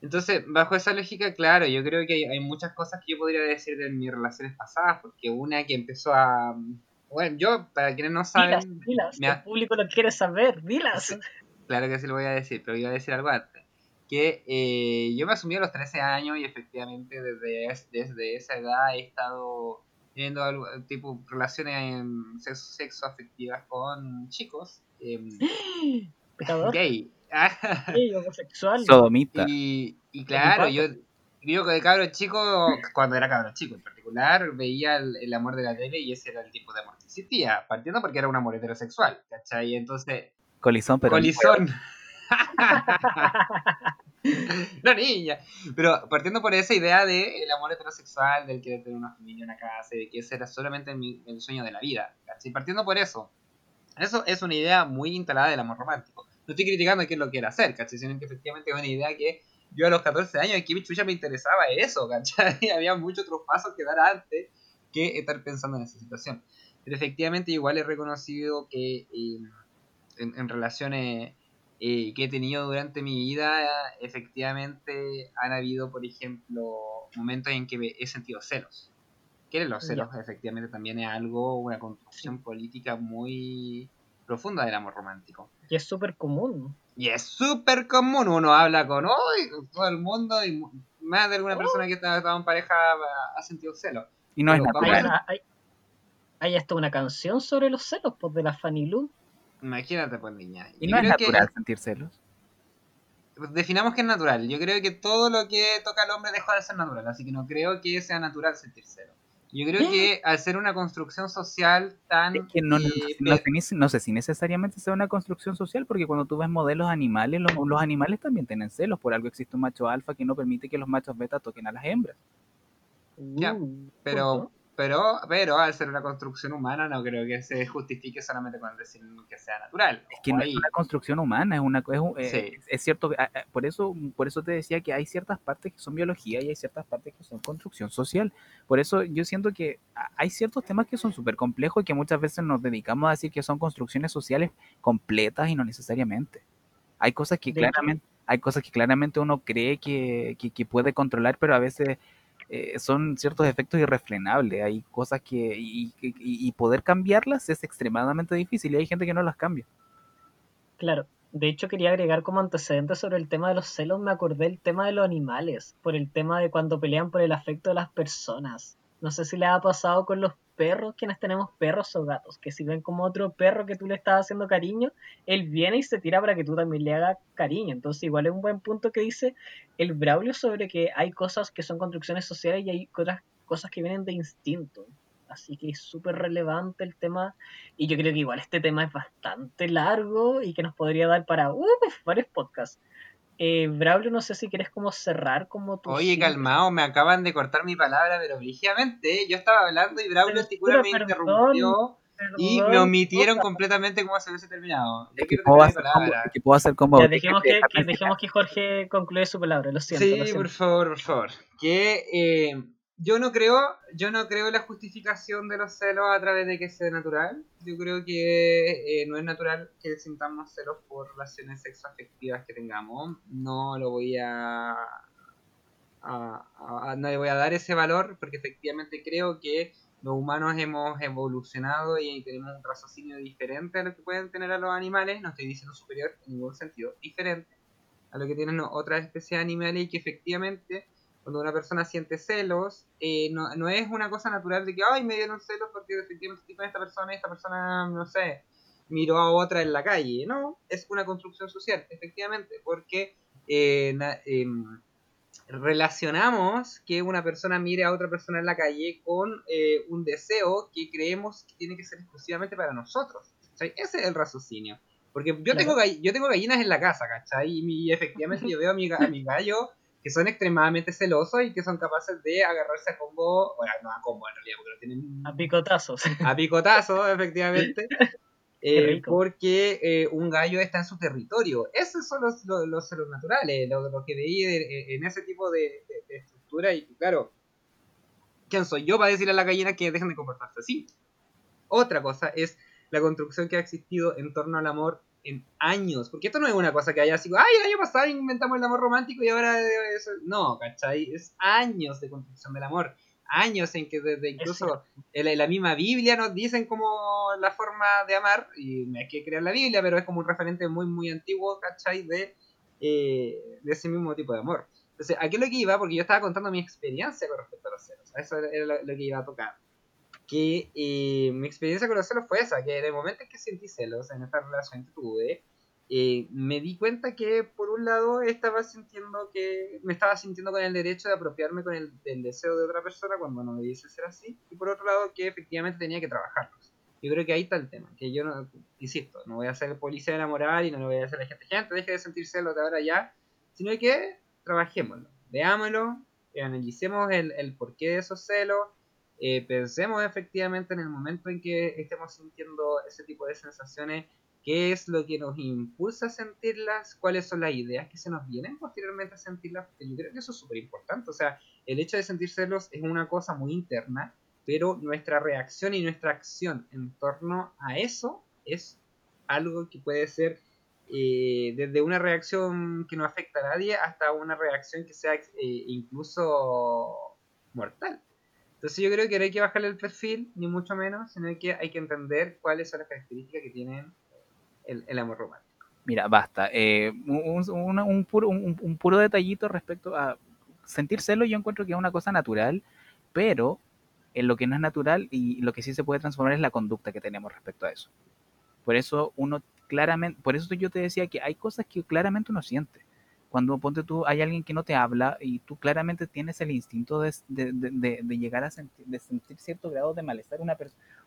[SPEAKER 3] Entonces, bajo esa lógica, claro, yo creo que hay, hay muchas cosas que yo podría decir de mis relaciones pasadas, porque una que empezó a... Bueno, yo, para quienes no saben...
[SPEAKER 2] Dilas, dilas, me... el público lo quiere saber, dilas.
[SPEAKER 3] Claro que sí lo voy a decir, pero iba a decir algo antes que eh, yo me asumí a los 13 años y efectivamente desde, desde esa edad he estado teniendo algo, tipo relaciones sexo, sexo afectivas con chicos eh, gay.
[SPEAKER 2] gay, homosexual.
[SPEAKER 4] Sodomita.
[SPEAKER 3] Y, y claro, yo digo que de cabro chico, cuando era cabro chico en particular, veía el, el, amor de la tele y ese era el tipo de amor que existía, partiendo porque era un amor heterosexual, ¿cachai? Entonces...
[SPEAKER 4] Colizón, pero...
[SPEAKER 3] Colizón. no, niña. Pero partiendo por esa idea de el amor heterosexual, del querer tener una familia, una casa, de que ese era solamente el, el sueño de la vida. ¿cachai? Partiendo por eso. Eso es una idea muy instalada del amor romántico. No estoy criticando quién lo quiera hacer, ¿cachai? Sino que efectivamente es una idea que yo a los 14 años, que mi chucha me interesaba eso, ¿cachai? Había muchos otros pasos que dar antes que estar pensando en esa situación. Pero efectivamente igual he reconocido que eh, en, en relaciones eh, que he tenido durante mi vida, efectivamente han habido, por ejemplo, momentos en que he sentido celos. Que los celos yeah. efectivamente también es algo, una construcción política muy profunda del amor romántico.
[SPEAKER 2] Y es súper común.
[SPEAKER 3] Y es súper común, uno habla con, todo el mundo y más de alguna persona que está, está en pareja ha sentido celos.
[SPEAKER 4] Y no Pero, es natural.
[SPEAKER 2] Hay, hay, hay, hasta una canción sobre los celos, pues, de la Fanny Lu.
[SPEAKER 3] Imagínate, pues, niña.
[SPEAKER 4] ¿Y no es natural que... sentir celos?
[SPEAKER 3] Definamos que es natural. Yo creo que todo lo que toca al hombre deja de ser natural, así que no creo que sea natural sentir celos. Yo creo que al ser una construcción social tan...
[SPEAKER 4] Es que no, no, no, no, sé si necesariamente sea una construcción social, porque cuando tú ves modelos animales, los, los animales también tienen celos. Por algo existe un macho alfa que no permite que los machos beta toquen a las hembras.
[SPEAKER 3] Ya, pero pero, pero al ser una construcción humana no creo que se justifique solamente con decir que sea natural.
[SPEAKER 4] Es que no es una construcción humana, es una es, eh, sí. es, es cierto, por eso, por eso te decía que hay ciertas partes que son biología y hay ciertas partes que son construcción social. Por eso yo siento que hay ciertos temas que son súper complejos y que muchas veces nos dedicamos a decir que son construcciones sociales completas y no necesariamente. Hay cosas que claramente, hay cosas que claramente uno cree que, que, que puede controlar, pero a veces eh, son ciertos efectos irrefrenables. Hay cosas que. Y, poder cambiarlas es extremadamente difícil y hay gente que no las cambia.
[SPEAKER 2] Claro. De hecho, quería agregar como antecedente sobre el tema de los celos. Me acordé del tema de los animales. Por el tema de cuando pelean por el afecto de las personas. No sé si le ha pasado con los perros, quienes tenemos perros o gatos, que si ven como otro perro que tú le estás haciendo cariño, él viene y se tira para que tú también le hagas cariño. Entonces igual es un buen punto que dice el Braulio sobre que hay cosas que son construcciones sociales y hay otras cosas que vienen de instinto. Así que es súper relevante el tema. Y yo creo que igual este tema es bastante largo y que nos podría dar para varios podcasts. Eh, Braulio, no sé si quieres como cerrar como tu...
[SPEAKER 3] Oye, calmado, me acaban de cortar mi palabra, pero brígidamente. Yo estaba hablando y Braulio me interrumpió y me omitieron completamente cómo se hubiese terminado.
[SPEAKER 4] Ya quiero terminar mi palabra. que puedo hacer como...
[SPEAKER 2] Ya, dejemos, que, dejemos que Jorge concluya su palabra, lo siento.
[SPEAKER 3] Sí, por favor, por favor. Que... Eh, yo no creo, yo no creo la justificación de los celos a través de que sea natural. Yo creo que eh, no es natural que sintamos celos por relaciones sexoafectivas que tengamos. No lo voy a, no le voy a dar ese valor porque efectivamente creo que los humanos hemos evolucionado y tenemos un raciocinio diferente a lo que pueden tener a los animales. No estoy diciendo superior en ningún sentido, diferente a lo que tienen otras especies animales y que efectivamente cuando una persona siente celos, eh, no, no, es una cosa natural de que, ay, me dieron celos porque efectivamente estoy con esta persona y esta persona, no sé, miró a otra en la calle. No, es una construcción social, efectivamente, porque eh, em, relacionamos que una persona mire a otra persona en la calle con eh, un deseo que creemos que tiene que ser exclusivamente para nosotros. ese es el raciocinio. Porque yo, tengo, yo tengo gallinas en la casa, ¿cachai? Y, efectivamente yo veo a mi, a mi gallo que son extremadamente celosos y que son capaces de agarrarse a combo, bueno, no a combo en realidad, porque lo tienen...
[SPEAKER 2] A picotazos.
[SPEAKER 3] A picotazos, efectivamente. Eh, porque eh, un gallo está en su territorio. Esos son los, los, celos naturales, lo, que veí en ese tipo de, estructura. Y claro, ¿quién soy yo para decirle a la gallina que dejen de comportarse así? Otra cosa es la construcción que ha existido en torno al amor en años, porque esto no es una cosa que haya sido, ay, el año pasado inventamos el amor romántico y ahora eso, no, ¿cachai? Es años de construcción del amor, años en que desde incluso en la misma Biblia nos dicen como la forma de amar, y me hay que crear la Biblia, pero es como un referente muy, muy antiguo, ¿cachai? De, eh, de ese mismo tipo de amor. Entonces, aquí lo que iba, porque yo estaba contando mi experiencia con respecto a los celos, eso era lo que iba a tocar que eh, mi experiencia con los celos fue esa, que en el momento en que sentí celos en esta relación que tuve, eh, me di cuenta que por un lado estaba sintiendo que me estaba sintiendo con el derecho de apropiarme con el del deseo de otra persona cuando no dice ser así, y por otro lado que efectivamente tenía que trabajarlos. Yo creo que ahí está el tema, que yo no, insisto, no voy a ser policía enamorar y no lo voy a hacer la gente, gente, deje de sentir celos de ahora ya, sino que trabajémoslo, veámoslo, analicemos el, el porqué de esos celos, eh, pensemos efectivamente en el momento en que estemos sintiendo ese tipo de sensaciones, qué es lo que nos impulsa a sentirlas, cuáles son las ideas que se nos vienen posteriormente a sentirlas, porque yo creo que eso es súper importante. O sea, el hecho de sentir celos es una cosa muy interna, pero nuestra reacción y nuestra acción en torno a eso es algo que puede ser eh, desde una reacción que no afecta a nadie hasta una reacción que sea eh, incluso mortal. Entonces yo creo que no hay que bajarle el perfil, ni mucho menos, sino que hay que entender cuáles son las características que tienen el, amor romántico.
[SPEAKER 4] Mira, basta. Eh, un, puro, un, puro detallito respecto a sentir celo, yo encuentro que es una cosa natural, pero en lo que no es natural y lo que sí se puede transformar es la conducta que tenemos respecto a eso. Por eso uno claramente, por eso yo te decía que hay cosas que claramente uno siente cuando ponte tú, hay alguien que no te habla y tú claramente tienes el instinto de, llegar a sentir, de sentir cierto grado de malestar, una,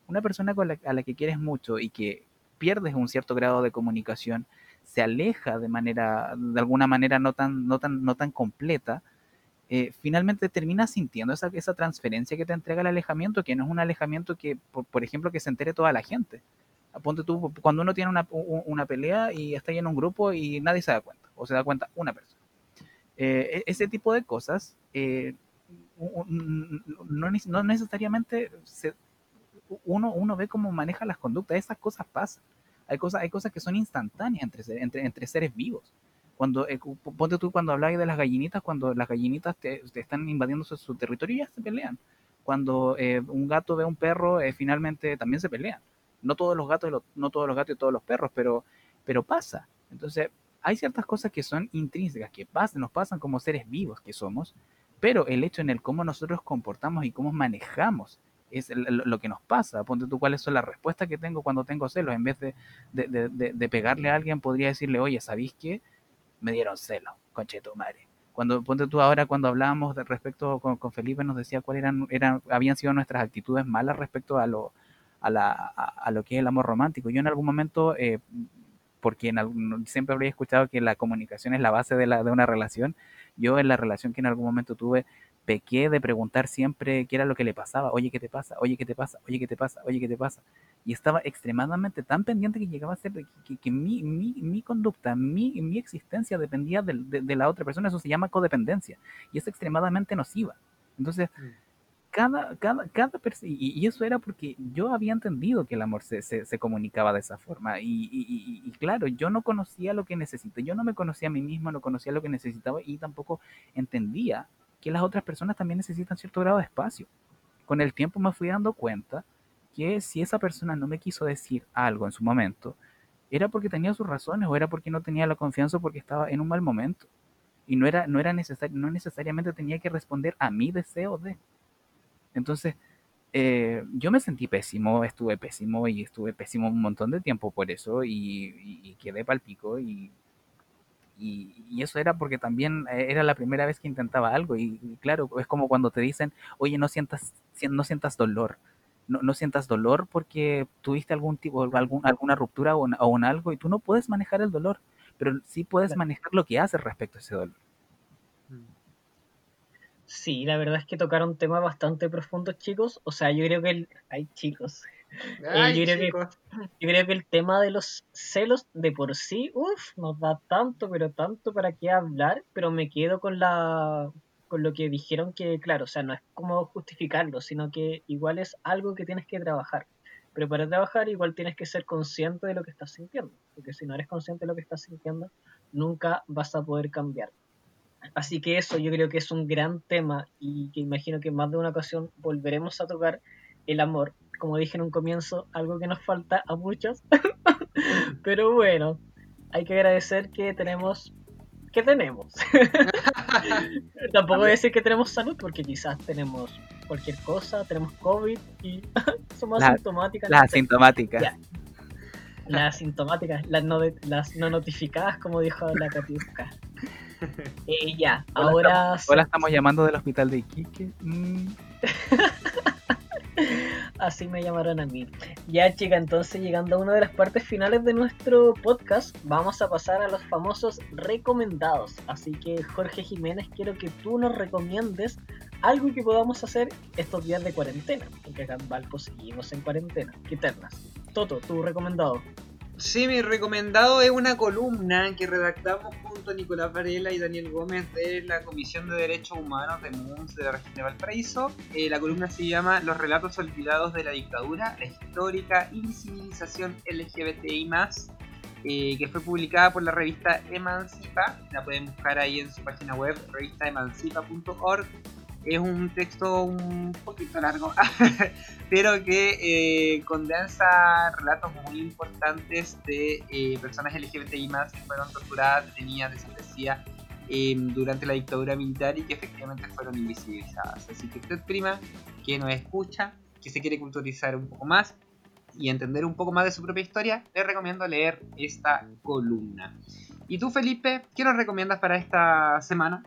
[SPEAKER 4] una persona con la, a la que quieres mucho y que pierdes un cierto grado de comunicación, se aleja de manera, de alguna manera no tan, no tan, no tan completa, eh, finalmente terminas sintiendo esa, esa transferencia que te entrega el alejamiento, que no es un alejamiento que, por ejemplo, que se entere toda la gente ponte tú, cuando uno tiene una, pelea y está en un grupo y nadie se da cuenta, o se da cuenta una persona. Eh, e, ese tipo de cosas eh, no, necesariamente uno, uno ve cómo maneja las conductas, esas cosas pasan. Hay cosas, hay cosas que son instantáneas entre, entre, entre seres vivos. Cuando, eh, ponte tú cuando habláis de las gallinitas, cuando las gallinitas te, están invadiendo su, territorio, ya se pelean. Cuando un gato ve a un perro, finalmente también se pelean no todos los gatos, no todos los gatos y todos los perros, pero, pero pasa. Entonces, hay ciertas cosas que son intrínsecas, que pasan, nos pasan como seres vivos que somos, pero el hecho en el cómo nosotros comportamos y cómo manejamos es lo que nos pasa. Ponte tú cuáles son las respuestas que tengo cuando tengo celos. En vez de, de, pegarle a alguien, podría decirle, oye, ¿sabéis qué? Me dieron celos, concheto madre. Cuando, ponte tú ahora, cuando hablábamos de respecto con, con, Felipe, nos decía cuáles eran, eran, habían sido nuestras actitudes malas respecto a lo, a, lo que es el amor romántico. Yo en algún momento, eh, porque en siempre habría escuchado que la comunicación es la base de, una relación, yo en la relación que en algún momento tuve, pequé de preguntar siempre qué era lo que le pasaba, oye, ¿qué te pasa? Oye, ¿qué te pasa? Oye, ¿qué te pasa? Oye, ¿qué te pasa? Y estaba extremadamente tan pendiente que llegaba a ser que, mi, mi, conducta, mi, existencia dependía de, de, la otra persona, eso se llama codependencia y es extremadamente nociva. Entonces, mm. Cada, cada, cada y, y, eso era porque yo había entendido que el amor se, se, se comunicaba de esa forma y, y, y, claro, yo no conocía lo que necesité, yo no me conocía a mí mismo, no conocía lo que necesitaba y tampoco entendía que las otras personas también necesitan cierto grado de espacio. Con el tiempo me fui dando cuenta que si esa persona no me quiso decir algo en su momento, era porque tenía sus razones o era porque no tenía la confianza o porque estaba en un mal momento. Y no era, no era necesario, no necesariamente tenía que responder a mi deseo de. Entonces, eh, yo me sentí pésimo, estuve pésimo y estuve pésimo un montón de tiempo por eso y, y, y quedé palpico y y, eso era porque también eh, era la primera vez que intentaba algo. Y, claro, es como cuando te dicen, oye, no sientas, no sientas dolor. No, no sientas dolor porque tuviste algún tipo, algún, alguna ruptura o, un algo y tú no puedes manejar el dolor, pero sí puedes manejar lo que haces respecto a ese dolor.
[SPEAKER 2] Sí, la verdad es que tocaron temas bastante profundos, chicos. O sea, yo creo que el... Hay chicos. Eh, yo, creo que, creo que el tema de los celos de por sí, uff, nos da tanto, pero tanto para qué hablar, pero me quedo con la con lo que dijeron que, claro, o sea, no es como justificarlo, sino que igual es algo que tienes que trabajar. Pero para trabajar igual tienes que ser consciente de lo que estás sintiendo, porque si no eres consciente de lo que estás sintiendo, nunca vas a poder cambiar. Así que eso yo creo que es un gran tema y que imagino que más de una ocasión volveremos a tocar el amor, como dije en un comienzo, algo que nos falta a muchos. Pero bueno, hay que agradecer que tenemos que tenemos. Tampoco voy a decir que tenemos salud, porque quizás tenemos cualquier cosa, tenemos COVID y somos asintomáticas.
[SPEAKER 4] Las asintomáticas.
[SPEAKER 2] Las asintomáticas, las no, las no notificadas, como dijo la Katiuska. Eh, ya, ahora.
[SPEAKER 4] Estamos, estamos llamando del hospital de Iquique. Mm.
[SPEAKER 2] Así me llamaron a mí. Ya, chica, entonces llegando a una de las partes finales de nuestro podcast, vamos a pasar a los famosos recomendados. Así que, Jorge Jiménez, quiero que tú nos recomiendes algo que podamos hacer estos días de cuarentena. Porque acá en Valpo seguimos en cuarentena. ¿Qué ternas? Toto, tu recomendado.
[SPEAKER 3] Sí, mi recomendado es una columna que redactamos junto a Nicolás Varela y Daniel Gómez de la Comisión de Derechos Humanos de MUNS de la región de Valparaíso. Eh, la columna se llama Los relatos olvidados de la dictadura, la histórica invisibilización LGBTI+, eh, que fue publicada por la revista Emancipa. La pueden buscar ahí en su página web, revistaemancipa.org es un texto un poquito largo, pero que eh, condensa relatos muy importantes de eh, personas LGBTI que fueron torturadas, detenidas, desaparecidas em, durante la dictadura militar y que efectivamente fueron invisibilizadas. Así que usted, prima, que nos escucha, que se quiere culturizar un poco más y entender un poco más de su propia historia, le recomiendo leer esta columna. ¿Y tú, Felipe, qué nos recomiendas para esta semana?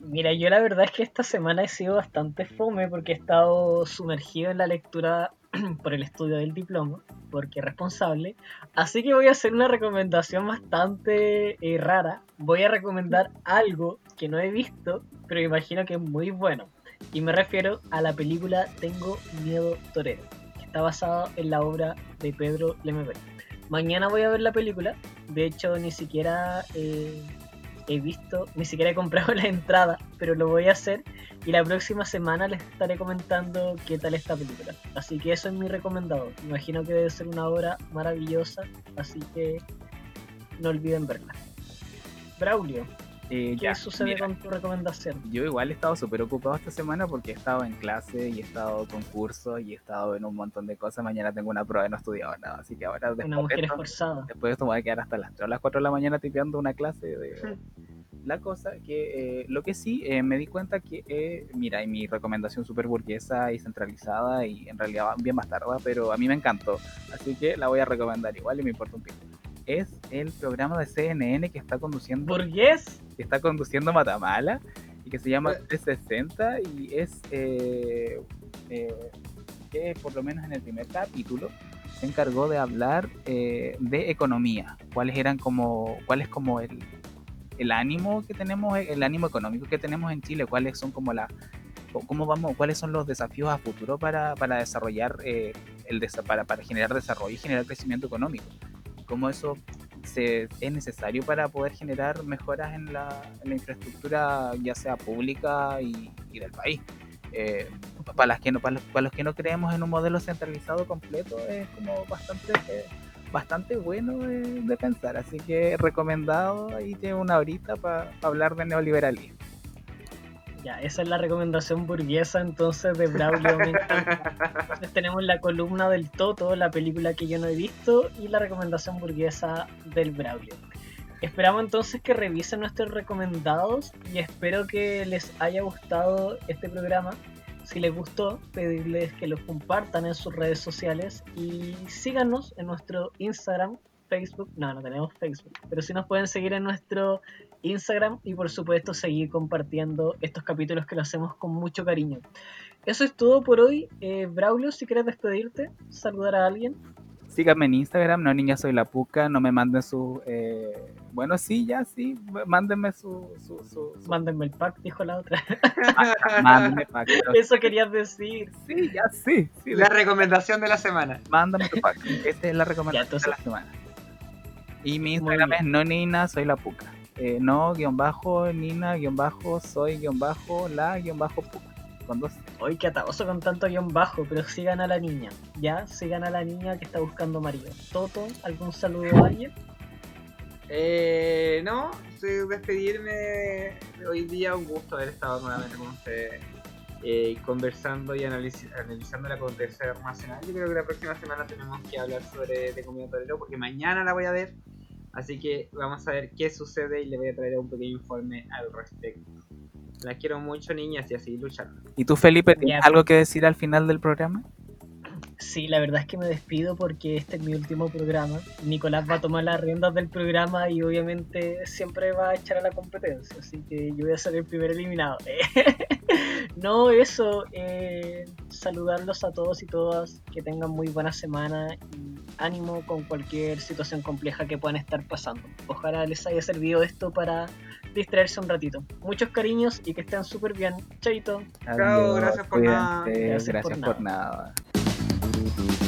[SPEAKER 2] Mira, yo la verdad es que esta semana he sido bastante fome porque he estado sumergido en la lectura por el estudio del diploma, porque es responsable. Así que voy a hacer una recomendación bastante eh, rara. Voy a recomendar algo que no he visto, pero imagino que es muy bueno. Y me refiero a la película Tengo Miedo Torero, que está basada en la obra de Pedro Lemebel. Mañana voy a ver la película. De hecho, ni siquiera... Eh, he visto, ni siquiera he comprado la entrada, pero lo voy a hacer y la próxima semana les estaré comentando qué tal esta película. Así que eso es mi recomendado. imagino que debe ser una obra maravillosa, así que no olviden verla. Braulio, eh, ¿qué sucede con tu recomendación?
[SPEAKER 4] Yo igual he estado súper ocupado esta semana porque he estado en clase y he estado con cursos y he estado en un montón de cosas. Mañana tengo una prueba y no he estudiado nada, así que ahora
[SPEAKER 2] después una mujer esforzada.
[SPEAKER 4] Después de esto me voy a quedar hasta las 3 las 4 de la mañana tipeando una clase de la cosa que eh, lo que sí eh, me di cuenta que, eh, mira, y mi recomendación súper burguesa y centralizada y en realidad bien bastarda, pero a mí me encantó, así que la voy a recomendar igual y me importa un poco. Es el programa de CNN que está conduciendo,
[SPEAKER 2] ¿Burgués?
[SPEAKER 4] que está conduciendo Matamala y que se llama 360 y es eh, eh, que por lo menos en el primer capítulo se encargó de hablar eh, de economía, cuáles eran como, cuál es como el, el ánimo que tenemos, el ánimo económico que tenemos en Chile, cuáles son como la, cómo vamos, cuáles son los desafíos a futuro para, para desarrollar, eh, el para, para generar desarrollo y generar crecimiento económico, cómo eso se, es necesario para poder generar mejoras en la, infraestructura, ya sea pública y, del país. Eh, para, los, que no creemos en un modelo centralizado completo, es como bastante... bueno de pensar, así que recomendado ahí tiene una horita para hablar de neoliberalismo.
[SPEAKER 2] Ya, esa es la recomendación burguesa entonces de Braulio. Entonces tenemos la columna del Toto, la película que yo no he visto, y la recomendación burguesa del Braulio. Esperamos entonces que revisen nuestros recomendados y espero que les haya gustado este programa. Si les gustó, pedirles que lo compartan en sus redes sociales y síganos en nuestro Instagram, Facebook. No, no tenemos Facebook, pero sí nos pueden seguir en nuestro Instagram y por supuesto seguir compartiendo estos capítulos que lo hacemos con mucho cariño. Eso es todo por hoy. Eh, Braulio, si quieres despedirte, saludar a alguien.
[SPEAKER 4] Síganme en Instagram, no niña soy la puca, no me manden su... eh, bueno, sí, ya, sí, mándenme su... su, su, su-
[SPEAKER 2] Mándenme el pack, dijo la otra.
[SPEAKER 4] mándenme pack. pero-
[SPEAKER 2] Eso querías decir.
[SPEAKER 4] Sí, ya, sí, sí,
[SPEAKER 3] La recomendación de la semana.
[SPEAKER 4] mándame tu pack. Esta es la recomendación
[SPEAKER 2] entonces-
[SPEAKER 4] de la semana. Y mi Instagram es no nina soy la puca. Eh, no guion bajo nina guion bajo soy guion bajo la guion bajo. Con dos.
[SPEAKER 2] Hoy que ataboso con tanto guion bajo, pero sigan a la niña. Ya, sigan a la niña que está buscando marido. Toto, ¿algún saludo a alguien?
[SPEAKER 3] Eh, no, sí, despedirme de hoy día. Un gusto haber estado nuevamente con ustedes. eh, conversando y analiz- analizando la acontecer nacional. Yo creo que la próxima semana tenemos que hablar sobre de comida torero porque mañana la voy a ver. Así que vamos a ver qué sucede y le voy a traer un pequeño informe al respecto. Las quiero mucho, niñas, y así luchando.
[SPEAKER 4] ¿Y tú, Felipe, tienes algo que decir al final del programa?
[SPEAKER 2] Sí, la verdad es que me despido porque este es mi último programa. Nicolás va a tomar las riendas del programa y obviamente siempre va a echar a la competencia, así que yo voy a ser el primer eliminado. no, eso, eh, saludarlos a todos y todas, que tengan muy buena semana y ánimo con cualquier situación compleja que puedan estar pasando. Ojalá les haya servido esto para distraerse un ratito. Muchos cariños y que estén súper bien. Chaito.
[SPEAKER 3] Chao, gracias por nada.
[SPEAKER 2] Gracias
[SPEAKER 4] Gracias,
[SPEAKER 2] por
[SPEAKER 4] por nada. Thank you.